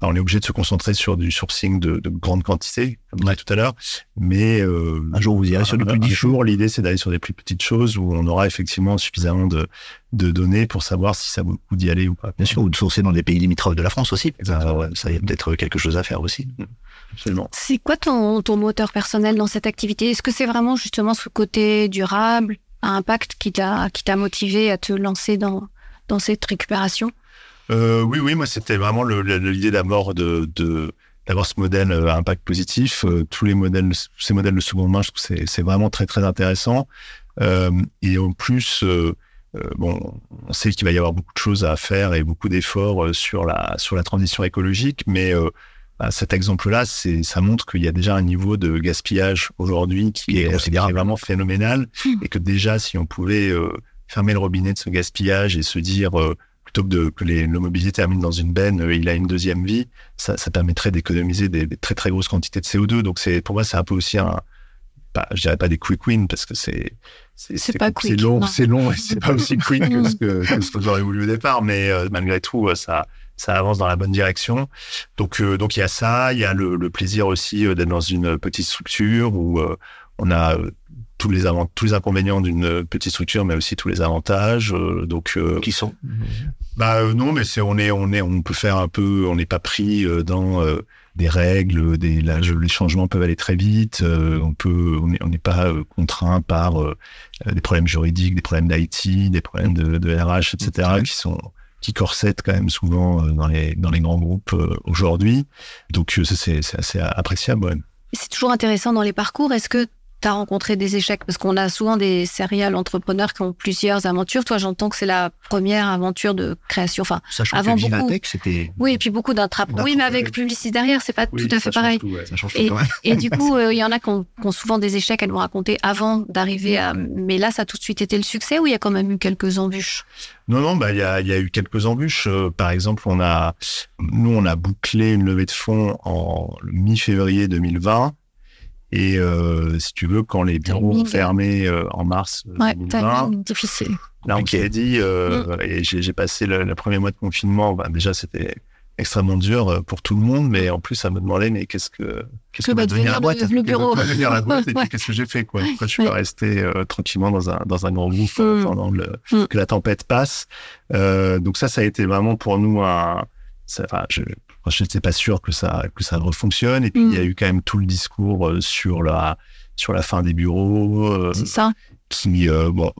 on est obligé de se concentrer sur du sourcing de, de grande quantité, comme on a dit tout à l'heure. Mais euh, un jour, vous irez sur du plus petit jour. L'idée, c'est d'aller sur des plus petites choses où on aura effectivement suffisamment de, de données pour savoir si ça vaut le coup d'y aller ou pas. Bien sûr, ou de sourcer dans des pays limitrophes de la France aussi. Exactement. ça, y a peut-être quelque chose à faire aussi. Mm. Absolument. C'est quoi ton, ton moteur personnel dans cette activité? Est-ce que c'est vraiment justement ce côté durable, à impact qui t'a qui t'a motivé à te lancer dans dans cette récupération? Euh, oui, oui, moi c'était vraiment l'idée d'abord de, de d'avoir ce modèle à impact positif. Euh, tous les modèles, ces modèles de seconde main, je trouve c'est c'est vraiment très très intéressant. Euh, et en plus, euh, bon, on sait qu'il va y avoir beaucoup de choses à faire et beaucoup d'efforts sur la sur la transition écologique, mais bah, cet exemple-là, c'est ça montre qu'il y a déjà un niveau de gaspillage aujourd'hui qui, est, vraiment phénoménal mmh. et que déjà si on pouvait fermer le robinet de ce gaspillage et se dire plutôt que, de, que les, le mobilier termine dans une benne, euh, il a une deuxième vie, ça, ça permettrait d'économiser des, très très grosses quantités de CO2. Donc c'est pour moi c'est un peu aussi un, pas, je dirais pas des quick wins parce que c'est c'est pas c'est long, c'est long et c'est pas aussi quick que ce que, ce que j'aurais voulu au départ, mais euh, malgré tout ça ça avance dans la bonne direction. Donc euh, donc il y a ça, il y a le, le plaisir aussi d'être dans une petite structure où on a tous les avant tous les inconvénients d'une petite structure, mais aussi tous les avantages. Euh, donc euh, qui sont? Bah euh, non, mais c'est on est on est on peut faire un peu, on n'est pas pris dans des règles, des là, les changements peuvent aller très vite. on peut on n'est on pas contraint par des problèmes juridiques, des problèmes d'IT, des problèmes de, de RH, etc. qui sont qui corsettent quand même souvent dans les dans les grands groupes aujourd'hui. Donc ça c'est c'est assez appréciable. Ouais. C'est toujours intéressant dans les parcours. Est-ce que tu as rencontré des échecs? Parce qu'on a souvent des serial entrepreneurs qui ont plusieurs aventures. Toi, j'entends que c'est la première aventure de création. Enfin, Sachant avant que beaucoup. c'était. Oui, et puis beaucoup d'intra. Oui, mais avec publicité derrière, c'est pas tout à fait pareil. et, et, du coup, euh, il y en a qui ont, souvent des échecs à nous raconter avant d'arriver à. Mais là, ça a tout de suite été le succès ou il y a quand même eu quelques embûches? Non, non, bah il y a, y a, eu quelques embûches. Euh, par exemple, on a, nous, on a bouclé une levée de fonds en mi-février 2020 et euh, si tu veux, quand les bureaux ont fermé euh, en mars euh, ouais, 2020, difficile. Là, on s'est dit, euh, mm. et j'ai passé le, premier mois de confinement. Bah, déjà, c'était extrêmement dur euh, pour tout le monde, mais en plus, ça me demandait, mais qu'est-ce que qu'est-ce que, va devenir la boîte? Le, bureau? Va devenir la boîte? qu'est-ce que j'ai fait quoi? Pourquoi je suis pas resté tranquillement dans un dans un grand groupe mm. pendant le, mm. que la tempête passe? Donc ça, ça a été vraiment pour nous un. Ça, enfin, je, je n'étais pas sûr que ça que ça refonctionne. Et puis il y a mm. eu quand même tout le discours euh, sur la sur la fin des bureaux. Euh, c'est ça. Qui euh, bon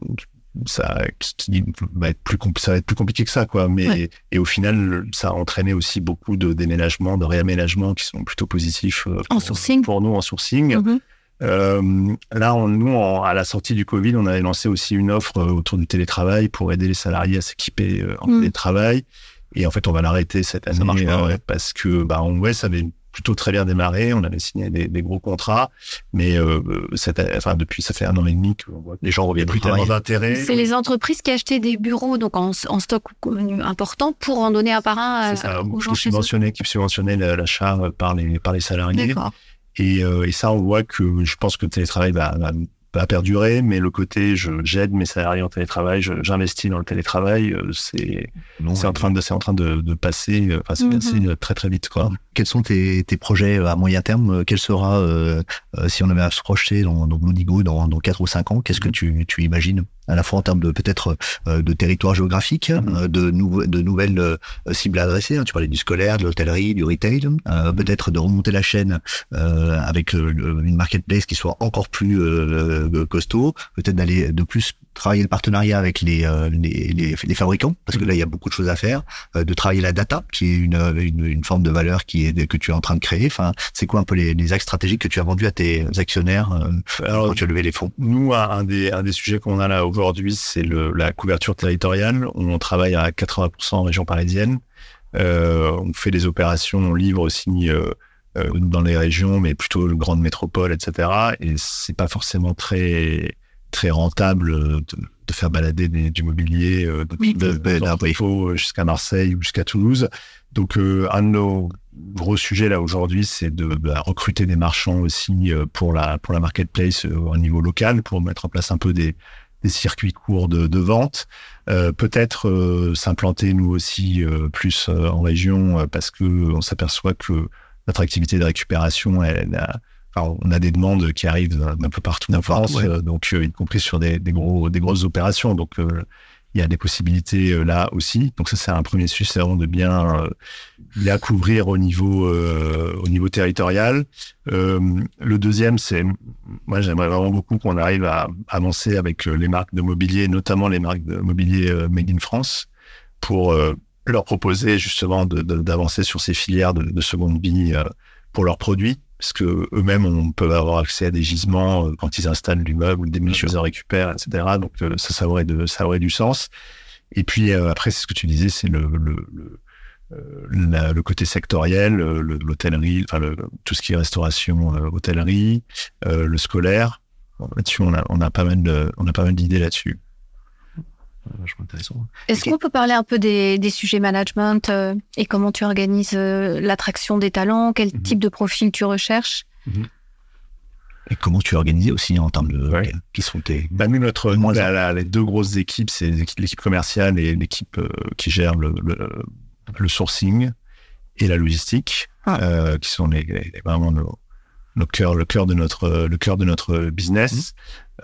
ça qui va être plus ça va être plus compliqué que ça quoi mais et au final ça a entraîné aussi beaucoup de déménagements de réaménagements qui sont plutôt positifs en sourcing pour nous en sourcing mm-hmm. là, on, nous, à la sortie du Covid, on avait lancé aussi une offre autour du télétravail pour aider les salariés à s'équiper en mm. télétravail. Et en fait, on va l'arrêter cette année euh, parce que bah, on, ouais, ça avait plutôt très bien démarré. On avait signé des, des gros contrats, mais euh, cette, enfin, depuis ça fait un an et demi que les gens reviennent plus tellement d'intérêt. C'est les entreprises qui achetaient des bureaux donc en, en stock important pour en donner un par un à, aux gens chez eux. Qui subventionnaient l'achat par les par les salariés. Et, euh, et, ça, on voit que je pense que le télétravail va, va pas perdurer, mais le côté je j'aide mes salariés en télétravail, j'investis dans le télétravail, euh, c'est c'est en train de c'est en train de, de passer, euh, enfin c'est mm-hmm. très très vite quoi. Quels sont tes, tes projets à moyen terme Quel sera euh, si on avait à se projeter dans dans dans dans quatre ou cinq ans Qu'est-ce que tu tu imagines à la fois en termes de peut-être euh, de territoire géographique, euh, de, de nouvelles euh, cibles adressées. Hein. Tu parlais du scolaire, de l'hôtellerie, du retail. Mm-hmm. peut-être de remonter la chaîne avec une marketplace qui soit encore plus costaud. Peut-être d'aller de plus travailler le partenariat avec les, les, les, fabricants, parce que là, il y a beaucoup de choses à faire, de travailler la data, qui est une, une, une, forme de valeur qui est, que tu es en train de créer. Enfin, c'est quoi un peu les, les axes stratégiques que tu as vendus à tes actionnaires Alors, quand tu as levé les fonds? Nous, un des, un des sujets qu'on a là aujourd'hui, c'est la couverture territoriale. On travaille à 80% en région parisienne. Euh, on fait des opérations, on livre aussi euh, euh, dans les régions, mais plutôt le grande métropole, etc. Et c'est pas forcément très très rentable de, faire balader du mobilier euh, de, jusqu'à Marseille ou jusqu'à Toulouse. Donc un de nos gros sujets là aujourd'hui, c'est de, bah, recruter des marchands aussi pour la pour la marketplace au niveau local, pour mettre en place un peu des des circuits courts de, de vente, euh, peut-être euh, s'implanter nous aussi euh, plus en région parce que on s'aperçoit que notre activité de récupération, elle, a, on a des demandes qui arrivent d'un peu partout en France, donc y compris sur des, des, gros, des grosses opérations. Donc il y a des possibilités euh, là aussi. Donc ça, c'est un premier sujet, c'est vraiment de bien euh, la couvrir au niveau euh, au niveau territorial. le deuxième, c'est moi j'aimerais vraiment beaucoup qu'on arrive à avancer avec les marques de mobilier, notamment les marques de mobilier made in France, pour leur proposer justement d'avancer sur ces filières de, de seconde vie pour leurs produits parce que eux-mêmes on peut avoir accès à des gisements quand ils installent du meuble, des ils en récupèrent, etc. Donc ça, ça aurait de, ça aurait du sens. Et puis après, c'est ce que tu disais, c'est le, le, le le côté sectoriel, l'hôtellerie, enfin le, tout ce qui est restauration, hôtellerie, le scolaire. Là-dessus, on a, on a pas mal de, on a pas mal d'idées là-dessus. Est-ce qu'on peut parler un peu des, sujets management euh, et comment tu organises euh, l'attraction des talents? Quel mhm. type de profil tu recherches? Mhm. Et comment tu organises aussi en termes de qui sont tes bah, nous notre les deux grosses équipes c'est l'équipe commerciale et l'équipe euh, qui gère le, le, sourcing et la logistique ah. qui sont les, vraiment nos, le cœur, le cœur de notre, le cœur de notre business. Mhm.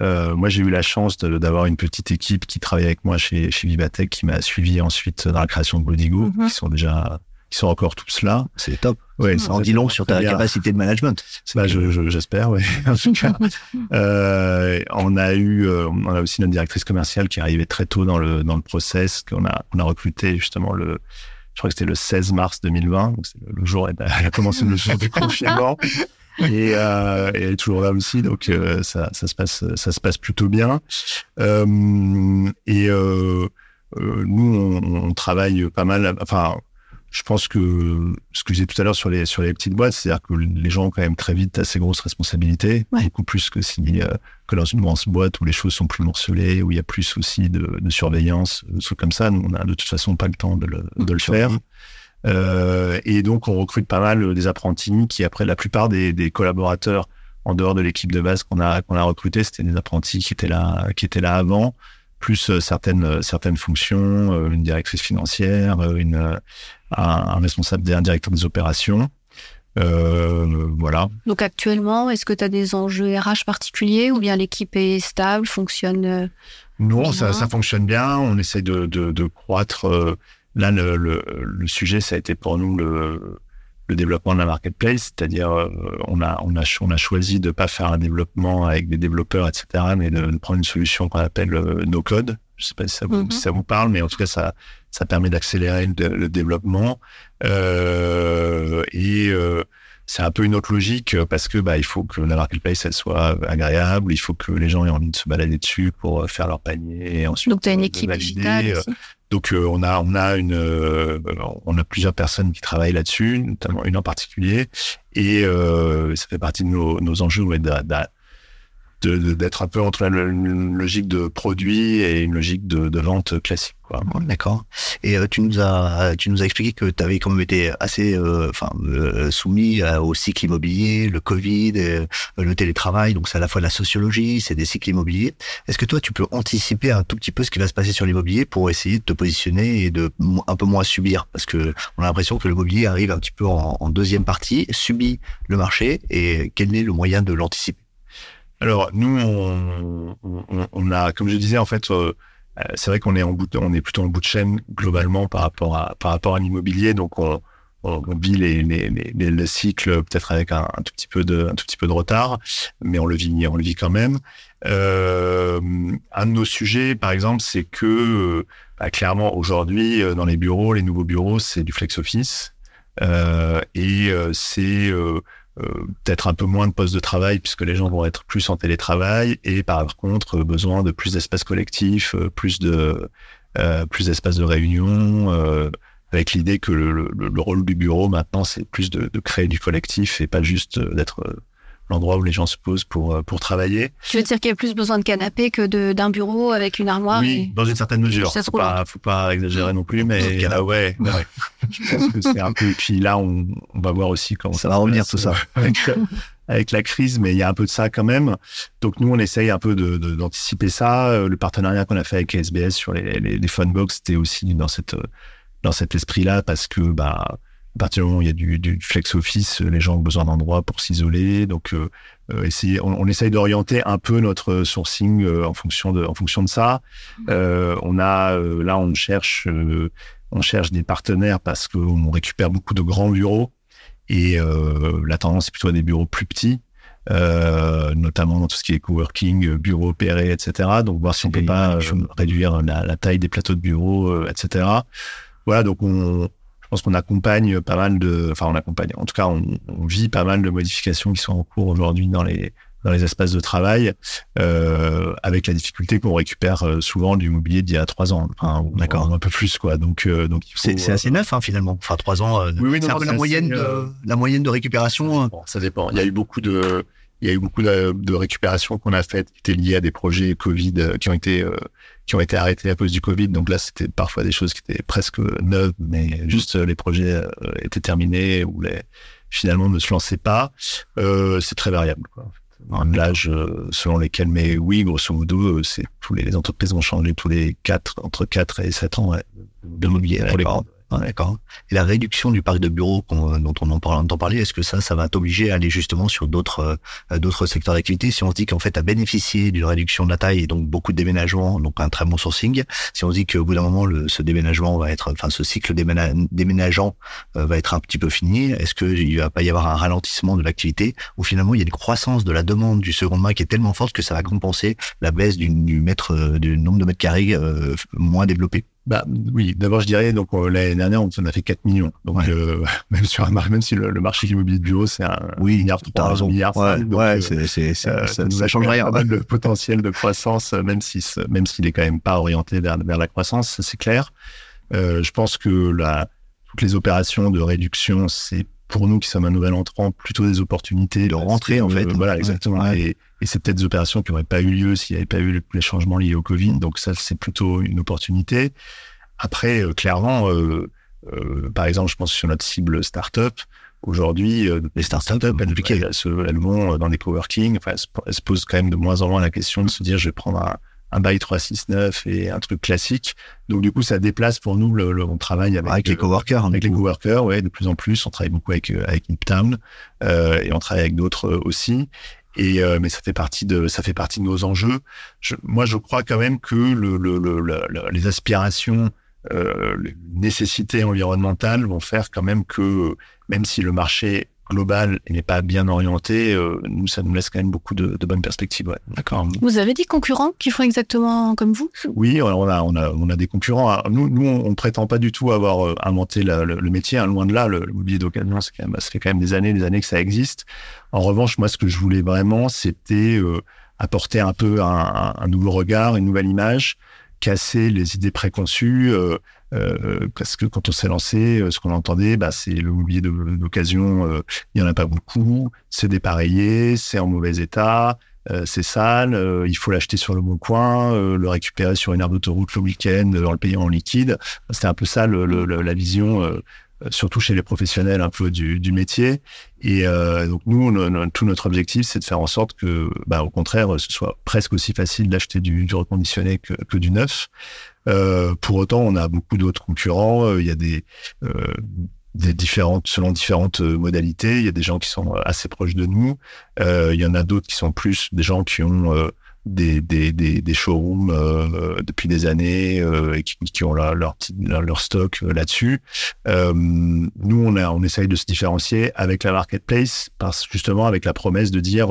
Euh, moi, j'ai eu la chance d'avoir une petite équipe qui travaille avec moi chez, chez Vivatech, qui m'a suivi ensuite dans la création de Bodigo, mhm. qui sont déjà, qui sont encore tous là. C'est top. Ouais, ça en dit long sur ta capacité de management. Bah, j'espère, oui. en tout cas, euh, on a eu, euh, on a aussi notre directrice commerciale qui est arrivée très tôt dans le dans le process, qu'on a on a recruté justement le je crois que c'était le 16 mars 2020, donc c'est le, jour, elle a commencé le jour du confinement. Et, euh, et, elle est toujours là aussi, donc euh, ça, ça, se passe, ça se passe plutôt bien. Euh, et euh, euh, nous, on, on, travaille pas mal. Enfin, je pense que ce que je disais tout à l'heure sur les sur les petites boîtes, c'est-à-dire que les gens ont quand même très vite assez grosses responsabilités, beaucoup plus que si que dans une grosse boîte où les choses sont plus morcelées, où il y a plus aussi de, de surveillance, des trucs comme ça. Nous, on a de toute façon pas le temps de le, de le faire. Euh, et donc, on recrute pas mal des apprentis qui, après, la plupart des, des collaborateurs en dehors de l'équipe de base qu'on a qu'on a recruté, c'était des apprentis qui étaient là qui étaient là avant, plus euh, certaines certaines fonctions, euh, une directrice financière, une un, un responsable, un directeur des opérations. Euh, voilà. Donc actuellement, est-ce que tu as des enjeux RH particuliers ou bien l'équipe est stable, fonctionne Non, ça, ça, fonctionne bien. On essaye de, de, de croître Là, le, le, le, sujet, ça a été pour nous le, le développement de la marketplace, c'est-à-dire euh, on a on a on a choisi de pas faire un développement avec des développeurs, etc., mais de, prendre une solution qu'on appelle euh, no code. Je sais pas si ça, vous, si mm-hmm. ça vous parle, mais en tout cas ça ça permet d'accélérer le, développement euh, et euh, c'est un peu une autre logique parce que bah il faut que la marketplace elle soit agréable, il faut que les gens aient envie de se balader dessus pour faire leur panier et ensuite donc tu as une équipe digitale aussi. Donc euh, on a on a une euh, on a plusieurs personnes qui travaillent là-dessus, notamment une en particulier, et euh, ça fait partie de nos, nos enjeux ouais, d'être un peu entre une logique de produit et une logique de, de vente classique. D'accord. Et euh, tu nous as tu nous as expliqué que tu avais quand même été assez euh, enfin euh, soumis au cycle immobilier, le Covid, le télétravail. Donc c'est à la fois de la sociologie, c'est des cycles immobiliers. Est-ce que toi tu peux anticiper un tout petit peu ce qui va se passer sur l'immobilier pour essayer de te positionner et de un peu moins subir? Parce que on a l'impression que l'immobilier arrive un petit peu en deuxième partie, subit le marché et quel est le moyen de l'anticiper? Alors nous, on, a, comme je disais, en fait, euh, c'est vrai qu'on est plutôt en bout de chaîne globalement par rapport à par rapport à l'immobilier, donc on, vit le cycle peut-être avec un, tout petit peu de retard, mais on le vit on le vit quand même. Euh, un de nos sujets, par exemple, c'est que bah, clairement aujourd'hui euh, dans les bureaux, les nouveaux bureaux, c'est du flex office euh, et euh, c'est euh, peut-être un peu moins de postes de travail puisque les gens vont être plus en télétravail et par contre euh, besoin de plus d'espace collectif, euh, plus de plus d'espace de réunion, avec l'idée que le, le, le, rôle du bureau maintenant c'est plus de, créer du collectif et pas juste d'être l'endroit où les gens se posent pour, euh, pour travailler. Tu veux dire qu'il y a plus besoin de canapé que d'un bureau avec une armoire Oui, dans une certaine mesure. Faut pas, faut pas exagérer non plus, mais a ouais, ouais. je pense que c'est un peu. Et puis là, on, on va voir aussi comment ça, ça va revenir tout ça. Avec, la crise, mais il y a un peu de ça quand même. Donc nous, on essaye un peu d'anticiper de, ça. Euh, le partenariat qu'on a fait avec SBS sur les, les, les funbox, c'était aussi dans cette dans cet esprit-là parce que bah à partir du moment où il y a du, du flex office, les gens ont besoin d'endroits pour s'isoler. Donc, euh, euh essayer, on, on essaye d'orienter un peu notre sourcing euh, en fonction de, en fonction de ça. Mmh. Euh, on a là, on cherche, on cherche des partenaires parce qu'on récupère beaucoup de grands bureaux et la tendance est plutôt à des bureaux plus petits. notamment dans tout ce qui est coworking, bureaux opérés, etc. Donc voir si on peut pas réduire la, la, taille des plateaux de bureaux, etc. Voilà, donc on, pense qu'on accompagne pas mal de, enfin on accompagne, en tout cas on, on vit pas mal de modifications qui sont en cours aujourd'hui dans les dans les espaces de travail, euh, avec la difficulté qu'on récupère euh, souvent du mobilier d'il y a trois ans, enfin, d'accord, un peu plus quoi. Donc, euh, donc c'est assez neuf hein, finalement. Enfin, trois ans. Oui, oui, la moyenne, de, la moyenne de récupération. Hein. Ça dépend. Il y a eu beaucoup de, il y a eu beaucoup de, de récupération qu'on a faites qui étaient liées à des projets Covid qui ont été qui ont été arrêtés à cause du Covid. Donc là, c'était parfois des choses qui étaient presque neuves, mais juste les projets étaient terminés ou les finalement ne se lançaient pas. c'est très variable. Quoi un âge euh, selon lesquels, mais oui, grosso modo, euh, c'est tous les, entreprises vont changer tous les quatre, entre 4 et 7 ans, ouais, de mobilier pour les D'accord. Et la réduction du parc de bureaux dont on en parle, entend parler, est-ce que ça, ça va t'obliger à aller justement sur d'autres euh, d'autres secteurs d'activité? Si on se dit qu'en fait, à bénéficier d'une réduction de la taille et donc beaucoup de déménagements, donc un très bon sourcing. Si on se dit qu'au bout d'un moment, le, ce déménagement va être, enfin, ce cycle déménageant euh, va être un petit peu fini, est-ce qu'il va pas y avoir un ralentissement de l'activité ou finalement il y a une croissance de la demande du second main qui est tellement forte que ça va compenser la baisse du, du mètre, euh, du nombre de mètres carrés moins développé bah oui, d'abord je dirais donc euh, l'année dernière on en a fait 4 millions. Donc euh, même sur un même si le, marché immobilier de bureau c'est un oui, milliard 3, un milliard ouais, donc, ouais, euh, c'est ça, ça change rien. De potentiel de croissance même si même s'il est quand même pas orienté vers, vers la croissance, c'est clair. Euh, je pense que la toutes les opérations de réduction c'est pour nous qui sommes un nouvel entrant, plutôt des opportunités de rentrer en fait. voilà, exactement. Et, et c'est peut-être des opérations qui n'auraient pas eu lieu s'il n'y avait pas eu les changements liés au Covid. Donc ça, c'est plutôt une opportunité. Après, euh, clairement, euh, euh, par exemple, je pense sur notre cible startup. Aujourd'hui, les startups, elles, elles, elles, vont dans des coworking. Enfin, elles se posent quand même de moins en moins la question de se dire, je vais prendre un, un bail 369 et un truc classique. Donc du coup, ça déplace pour nous. Le, on travaille avec, avec les coworkers, hein, avec les coworkers, ouais, de plus en plus. On travaille beaucoup avec euh, avec Niptown euh, et on travaille avec d'autres euh, aussi. Et euh, mais ça fait partie de ça fait partie de nos enjeux. Je, moi, je crois quand même que le, le, les aspirations euh, les nécessités environnementales vont faire quand même que même si le marché global et n'est pas bien orienté, euh, nous, ça nous laisse quand même beaucoup de, de bonnes perspectives. Ouais. D'accord. Vous avez des concurrents qui font exactement comme vous? Oui, on a, on a, on a des concurrents. Alors, nous, nous, on, on, prétend pas du tout avoir euh, inventé la, le, le, métier. Hein, loin de là, le, le mobilier d'occasion, ça fait quand même des années, des années que ça existe. En revanche, moi, ce que je voulais vraiment, c'était euh, apporter un peu un, un, nouveau regard, une nouvelle image, casser les idées préconçues. Euh, euh, parce que quand on s'est lancé, euh, ce qu'on entendait, bah, c'est le mobilier d'occasion, euh, il y en a pas beaucoup, c'est dépareillé, c'est en mauvais état, euh, c'est sale, euh, il faut l'acheter sur le bon coin, le récupérer sur une aire d'autoroute le week-end en le payant en liquide. C'était un peu ça le, le, la vision, surtout chez les professionnels un peu du, du métier. Et donc nous, tout notre objectif, c'est de faire en sorte que, bah, au contraire, ce soit presque aussi facile d'acheter du, du reconditionné que, que du neuf. Euh, pour autant, on a beaucoup d'autres concurrents. Euh, il y a des euh, des différentes selon différentes modalités. Il y a des gens qui sont assez proches de nous. il y en a d'autres qui sont plus des gens qui ont des, des, des, des, showrooms depuis des années et qui, qui ont leur, leur, leur stock là-dessus. nous, on, a, on essaye de se différencier avec la marketplace parce justement avec la promesse de dire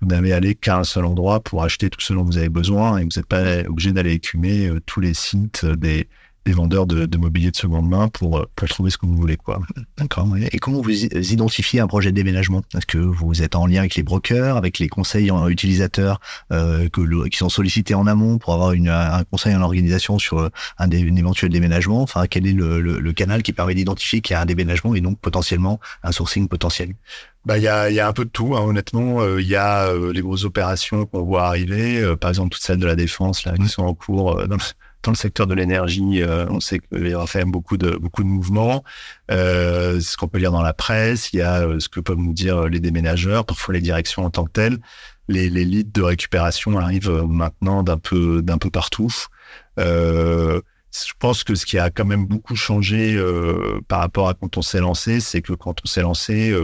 vous n'avez allé qu'à un seul endroit pour acheter tout ce dont vous avez besoin et vous n'êtes pas obligé d'aller écumer euh, tous les sites des, des vendeurs de, de, mobilier de seconde main pour, euh, pour trouver ce que vous voulez. quoi. D'accord. Et comment vous identifiez un projet de déménagement? Est-ce que vous êtes en lien avec les brokers, avec les conseils utilisateurs euh, que qui sont sollicités en amont pour avoir une, un conseil en organisation sur un, un éventuel déménagement? Enfin, quel est le, le, le canal qui permet d'identifier qu'il y a un déménagement et donc potentiellement un sourcing potentiel? Bah, il y a, y a un peu de tout, hein, honnêtement. Euh, il y a euh, les grosses opérations qu'on voit arriver, euh, par exemple toutes celles de la défense là, qui sont en cours dans, dans, le secteur de l'énergie. on sait qu'il y aura fait beaucoup de beaucoup de mouvements. ce qu'on peut lire dans la presse, il y a ce que peuvent nous dire les déménageurs, parfois les directions en tant que telles. Les, les de récupération arrivent maintenant d'un peu d'un peu partout. je pense que ce qui a quand même beaucoup changé par rapport à quand on s'est lancé, c'est que quand on s'est lancé,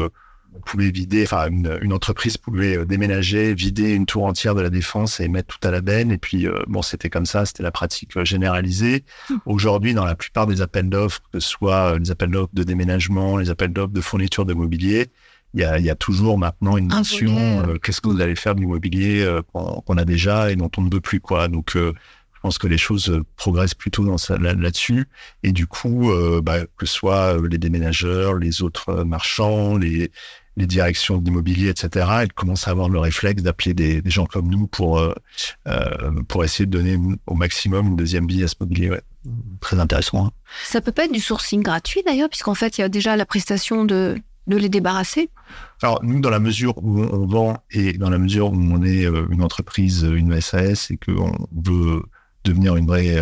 on pouvait vider, enfin une, une, entreprise pouvait euh, déménager, vider une tour entière de la défense et mettre tout à la benne. Et puis euh, bon, c'était comme ça, c'était la pratique euh, généralisée. Mmh. Aujourd'hui, dans la plupart des appels d'offres, que ce soit les appels d'offres de déménagement, les appels d'offres de fourniture de mobilier, il y a, il y a toujours maintenant une notion qu'est-ce que vous allez faire du mobilier qu'on a déjà et dont on ne veut plus quoi. Donc pense que les choses progressent plutôt dans là-dessus. Et du coup, bah, que ce soit les déménageurs, les autres marchands, les, les directions d'immobilier, etc., elles commencent à avoir le réflexe d'appeler des, des, gens comme nous pour, euh, pour essayer de donner au maximum une deuxième vie à ce mobilier. Ouais. Très intéressant. Hein. Ça peut pas être du sourcing gratuit d'ailleurs, puisqu'en fait, il y a déjà la prestation de, de les débarrasser? Alors, nous, dans la mesure où on vend et dans la mesure où on est une entreprise, une SAS, et qu'on veut devenir une vraie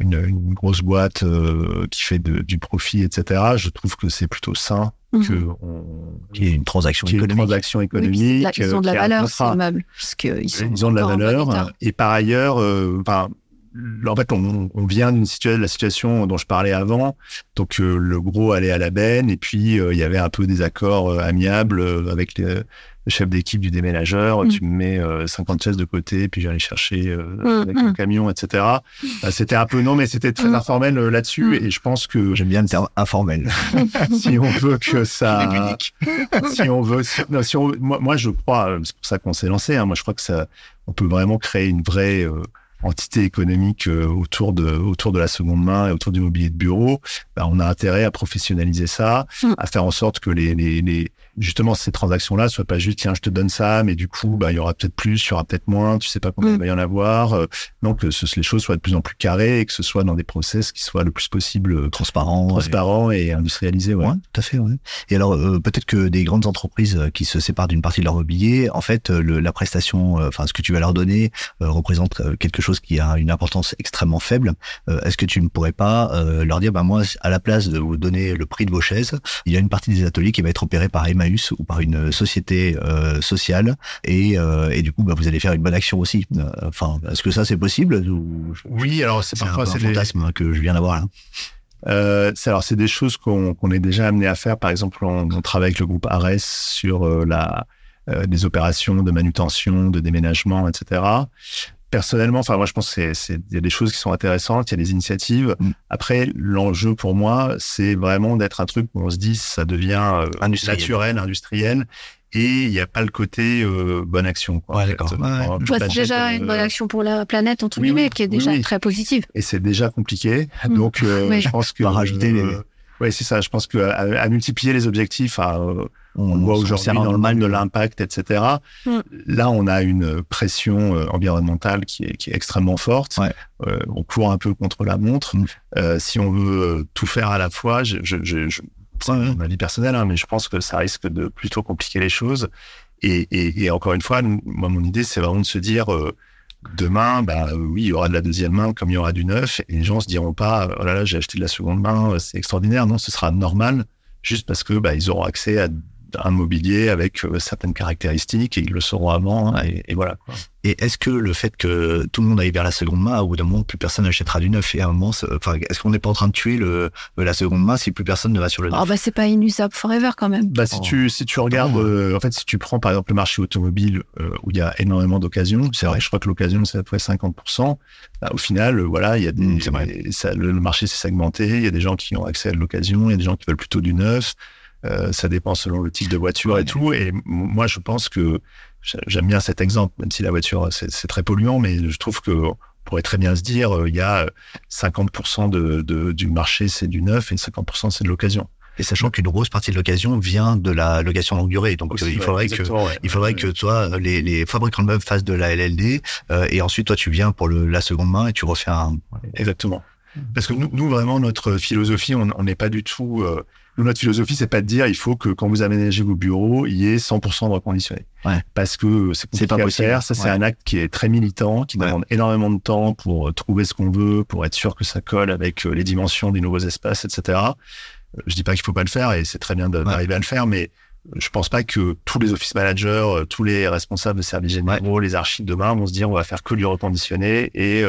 une, une, grosse boîte euh, qui fait de, du profit, etc. Je trouve que c'est plutôt sain mmh. que on, qu'il y ait une transaction économique. Une transaction économique. Oui, la, ils ont de la valeur, ces immeubles. Parce ils ont de la valeur. Et par ailleurs, euh, enfin, en fait, on, on vient d'une situation, la situation dont je parlais avant. Donc, euh, le gros allait à la benne, et puis euh, il y avait un peu des accords euh, amiables avec les, le chef d'équipe du déménageur. Mm. Tu me mets 50 chaises de côté, puis j'allais chercher mm, avec mm. un camion, etc. c'était un peu non, mais c'était très informel là-dessus, et je pense que j'aime bien le terme informel. si on veut que ça, si on veut, non, si on, moi, moi, je crois, c'est pour ça qu'on s'est lancé. Hein, moi, je crois que ça, on peut vraiment créer une vraie entité économique euh, autour de autour de la seconde main et autour du mobilier de bureau, bah, on a intérêt à professionnaliser ça, mm. à faire en sorte que les, les, les justement ces transactions-là soient pas juste tiens je te donne ça, mais du coup bah il y aura peut-être plus, il y aura peut-être moins, tu sais pas combien mm. il va y en avoir. Euh, donc que ce, les choses soient de plus en plus carrées et que ce soit dans des process qui soient le plus possible euh, transparents, transparents et, et industrialisés. Ouais. ouais. tout à fait. Ouais. Et alors peut-être que des grandes entreprises qui se séparent d'une partie de leur mobilier, en fait le, la prestation, enfin ce que tu vas leur donner représente quelque chose qui a une importance extrêmement faible, euh, est-ce que tu ne pourrais pas euh, leur dire, bah moi, à la place de vous donner le prix de vos chaises, il y a une partie des ateliers qui va être opérée par Emmaüs ou par une société euh, sociale, et, et du coup, bah, vous allez faire une bonne action aussi. Enfin, est-ce que ça c'est possible ou... Oui, alors c'est parfois c'est un fantasme que je viens d'avoir là. Euh, alors c'est des choses qu'on est déjà amené à faire. Par exemple, on, on travaille avec le groupe Ares sur euh, la euh, des opérations de manutention, de déménagement, etc personnellement, enfin moi je pense que c'est il y a des choses qui sont intéressantes, il y a des initiatives. Mm. Après l'enjeu pour moi, c'est vraiment d'être un truc où on se dit ça devient euh, industriel. naturel, industriel. Et il n'y a pas le côté euh, bonne action. Quoi, ouais, d'accord. Ouais. c'est déjà une bonne action pour la planète, entre oui, guillemets, qui est déjà très positive. Et c'est déjà compliqué. Mm. Donc, euh, je pense que... rajouter les... Oui, c'est ça. Je pense que à, multiplier les objectifs, à, on, voit aujourd'hui dans le mal de l'impact, etc. Mm. Là, on a une pression euh, environnementale qui est, qui est extrêmement forte. Ouais. Euh, on court un peu contre la montre. Mm. Euh, si on veut tout faire à la fois, je, je, je, je c'est mon avis personnel, hein, mais je pense que ça risque de plutôt compliquer les choses. Et, et, et encore une fois, moi, mon idée, c'est vraiment de se dire demain, bah oui, il y aura de la deuxième main comme il y aura du neuf, et les gens se diront pas, oh là là, j'ai acheté de la seconde main, c'est extraordinaire. Non, ce sera normal, juste parce que bah, ils auront accès à un mobilier avec euh, certaines caractéristiques et ils le sauront avant hein, et, et, voilà. Et est-ce que le fait que tout le monde aille vers la seconde main, au bout d'un moment, plus personne n'achètera du neuf et à un moment, enfin, est-ce qu'on n'est pas en train de tuer le, la seconde main si plus personne ne va sur le neuf? oh bah c'est pas inusable forever quand même. Bah si oh. tu si tu regardes, euh, en fait si tu prends par exemple le marché automobile euh, où il y a énormément d'occasions, c'est vrai, je crois que l'occasion c'est à peu près 50%. Bah, au final, euh, voilà, il y a des, mmh, ça, le, le marché s'est segmenté, il y a des gens qui ont accès à l'occasion, il y a des gens qui veulent plutôt du neuf. Euh, ça dépend selon le type de voiture et tout. Et moi, je pense que j'aime bien cet exemple, même si la voiture, c'est très polluant, mais je trouve que on pourrait très bien se dire, euh, il y a 50% de, de, du marché, c'est du neuf et 50% c'est de l'occasion. Et sachant qu'une grosse partie de l'occasion vient de la location longue durée. Donc, Aussi, il faudrait que, ouais. il faudrait que toi, les, les fabricants de meubles fassent de la LLD, euh, et ensuite, toi, tu viens pour le, la seconde main et tu refais un. Exactement. Parce que nous, nous vraiment, notre philosophie, on n'est pas du tout, euh, nous, notre philosophie, c'est pas de dire il faut que quand vous aménagez vos bureaux, il y ait 100% de reconditionné. Ouais. Parce que c'est pas possible. Faire. Ça, c'est ouais. un acte qui est très militant, qui demande énormément de temps pour euh, trouver ce qu'on veut, pour être sûr que ça colle avec euh, les dimensions des nouveaux espaces, etc. Euh, je dis pas qu'il faut pas le faire et c'est très bien d'arriver à le faire, mais je pense pas que tous les office managers, tous les responsables de services généraux, les archives demain vont se dire on va faire que du reconditionné et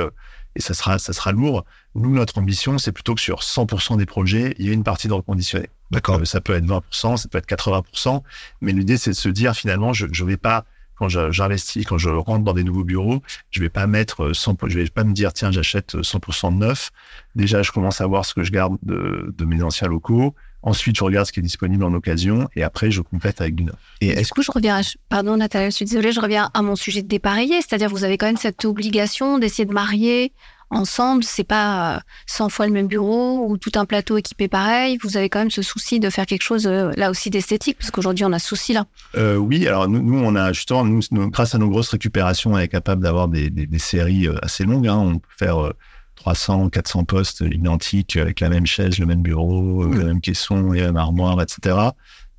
et ça sera ça sera lourd. Nous, notre ambition, c'est plutôt que sur 100% des projets, il y ait une partie de reconditionné. D'accord. Euh, ça peut être 20%, ça peut être 80%, mais l'idée, c'est de se dire finalement, je ne vais pas quand j'investis, quand je rentre dans des nouveaux bureaux, je vais pas mettre 100, je vais pas me dire tiens j'achète 100% de neuf. Déjà je commence à voir ce que je garde de, de mes anciens locaux. Ensuite, je regarde ce qui est disponible en occasion et après, je complète avec du neuf. Et est-ce que je reviens, pardon Nathalie, je suis désolée, je reviens à mon sujet de dépareiller, c'est-à-dire vous avez quand même cette obligation d'essayer de marier ensemble, c'est pas 100 euh, fois le même bureau ou tout un plateau équipé pareil. Vous avez quand même ce souci de faire quelque chose euh, là aussi d'esthétique, parce qu'aujourd'hui on a ce souci là. Euh, oui, alors nous, nous, on a justement, nous, grâce à nos grosses récupérations, on est capable d'avoir des, des, des, séries assez longues. Hein. On peut faire 300, 400 postes identiques avec la même chaise, le même bureau, mmh. la même caisson, et même armoire, etc.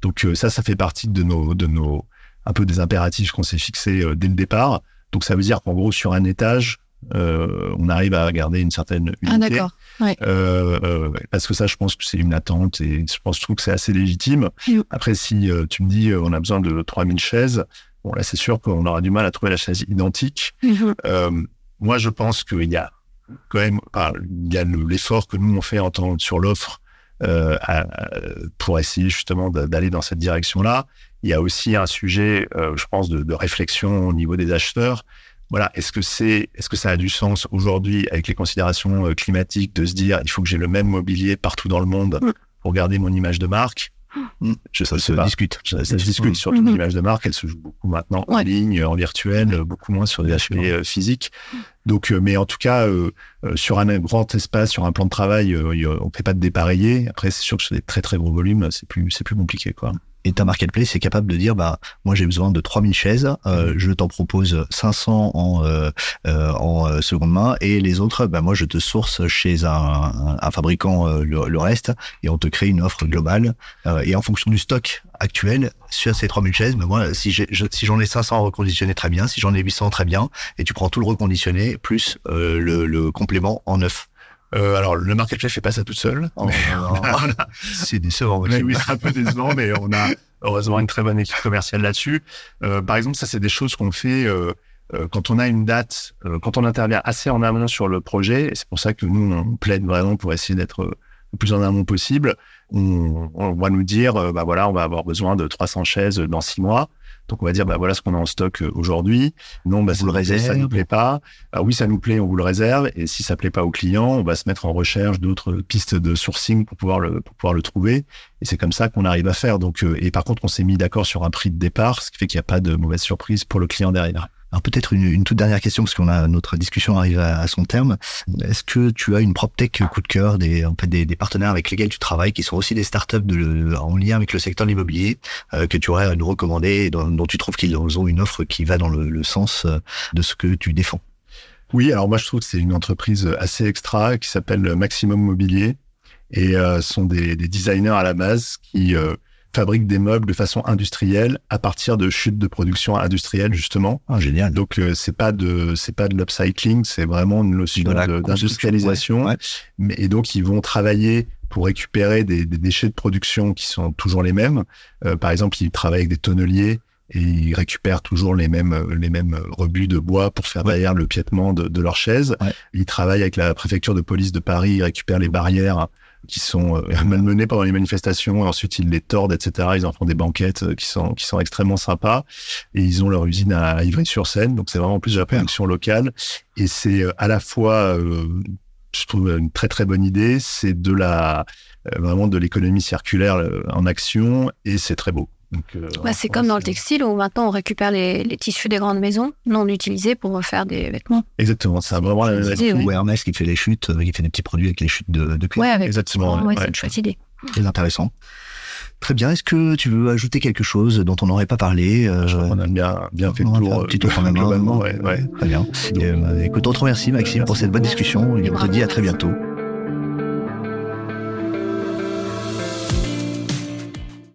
Donc ça, ça fait partie de nos, de nos un peu des impératifs qu'on s'est fixés dès le départ. Donc ça veut dire qu'en gros sur un étage, euh, on arrive à garder une certaine ah, unité. Ah d'accord. Ouais. Euh, euh, parce que ça, je pense que c'est une attente et je pense je trouve que c'est assez légitime. Après, si tu me dis on a besoin de 3000 chaises, bon là c'est sûr qu'on aura du mal à trouver la chaise identique. Mm-hmm. moi, je pense qu'il y a quand même, il y a l'effort que nous on fait en temps sur l'offre pour essayer justement d'aller dans cette direction-là. Il y a aussi un sujet, je pense, de, de réflexion au niveau des acheteurs voilà, est-ce que c'est, est-ce que ça a du sens aujourd'hui avec les considérations euh, climatiques de se dire il faut que j'ai le même mobilier partout dans le monde mm. pour garder mon image de marque? Mm. Je ça se discute. Ça, se discute sur mm-hmm. l'image de marque. Elle se joue beaucoup maintenant en ligne, en virtuel, beaucoup moins sur des achats euh, physiques. Donc, euh, mais en tout cas, sur un grand espace, sur un plan de travail, on ne fait pas de dépareiller. Après, c'est sûr que sur des très très gros volumes, c'est plus c'est plus compliqué, quoi et ta marketplace est capable de dire bah moi j'ai besoin de 3000 chaises, euh, mm. je t'en propose 500 en euh, euh, en seconde main et les autres bah moi je te source chez un, un, fabricant le, reste et on te crée une offre globale et en fonction du stock actuel sur ces 3000 chaises bah moi si j'ai si j'en ai 500 reconditionnés très bien, si j'en ai 800 très bien et tu prends tout le reconditionné plus le, le complément en neuf. Euh, alors, le marketplace fait pas ça tout seul. c'est décevant. oui, c'est un peu décevant, mais on a heureusement une très bonne équipe commerciale là-dessus. Euh, par exemple, ça, c'est des choses qu'on fait euh, euh quand on a une date, euh, quand on intervient assez en amont sur le projet. Et c'est pour ça que nous, on plaide vraiment pour essayer d'être le plus en amont possible. On, on va nous dire, bah voilà, on va avoir besoin de 300 chaises dans six mois. Donc on va dire bah voilà ce qu'on a en stock euh, aujourd'hui. Non, bah, vous le réserve. ça nous plaît pas. Alors oui, ça nous plaît, on vous le réserve. Et si ça plaît pas au client, on va se mettre en recherche d'autres pistes de sourcing pour pouvoir le pour pouvoir le trouver. Et c'est comme ça qu'on arrive à faire. Donc euh, et par contre, on s'est mis d'accord sur un prix de départ, ce qui fait qu'il n'y a pas de mauvaise surprise pour le client derrière. Alors peut-être une, une, toute dernière question parce qu'on a notre discussion arrive à, son terme. Est-ce que tu as une prop tech coup de cœur, des en fait des, des, partenaires avec lesquels tu travailles, qui sont aussi des startups de, en lien avec le secteur de l'immobilier, euh, que tu aurais à nous recommander et dont, tu trouves qu'ils ont une offre qui va dans le, le, sens euh, de ce que tu défends? Oui, alors moi je trouve que c'est une entreprise assez extra qui s'appelle Maximum Mobilier et euh, sont des, des, designers à la base qui euh, fabrique des meubles de façon industrielle à partir de chutes de production industrielle justement. Ah, génial. Donc euh, c'est pas de c'est pas de l'upcycling, c'est vraiment une notion d'industrialisation. Et donc ils vont travailler pour récupérer des, des, déchets de production qui sont toujours les mêmes. Euh, par exemple, ils travaillent avec des tonneliers et ils récupèrent toujours les mêmes les mêmes rebuts de bois pour faire derrière le piétement de, de leurs chaises. Ils travaillent avec la préfecture de police de Paris, ils récupèrent les barrières qui sont euh, malmenés pendant les manifestations et ensuite ils les tordent, etc. Ils en font des banquettes euh, qui sont qui sont extrêmement sympas et ils ont leur usine à Ivry-sur-Seine, donc c'est vraiment plus de la production locale et c'est euh, à la fois je trouve une très très bonne idée, c'est de la vraiment de l'économie circulaire en action et c'est très beau. Euh, c'est comme dans le textile où maintenant on récupère les, tissus des grandes maisons non utilisés pour faire des vêtements. Exactement, c'est vraiment la même Ou Hermès qui fait les chutes, euh, qui fait des petits produits avec les chutes de, de cuir. avec... Exactement. Ouais, c'est une chouette idée. Très intéressant. Très bien. Est-ce que tu veux ajouter quelque chose dont on n'aurait pas parlé euh, On a bien, bien fait le tour. Un petit tour quand même. Hein. Globalement, ouais, ouais. Très bien. écoute, on te remercie, Maxime, pour cette bonne discussion. Et on te dit à très bientôt.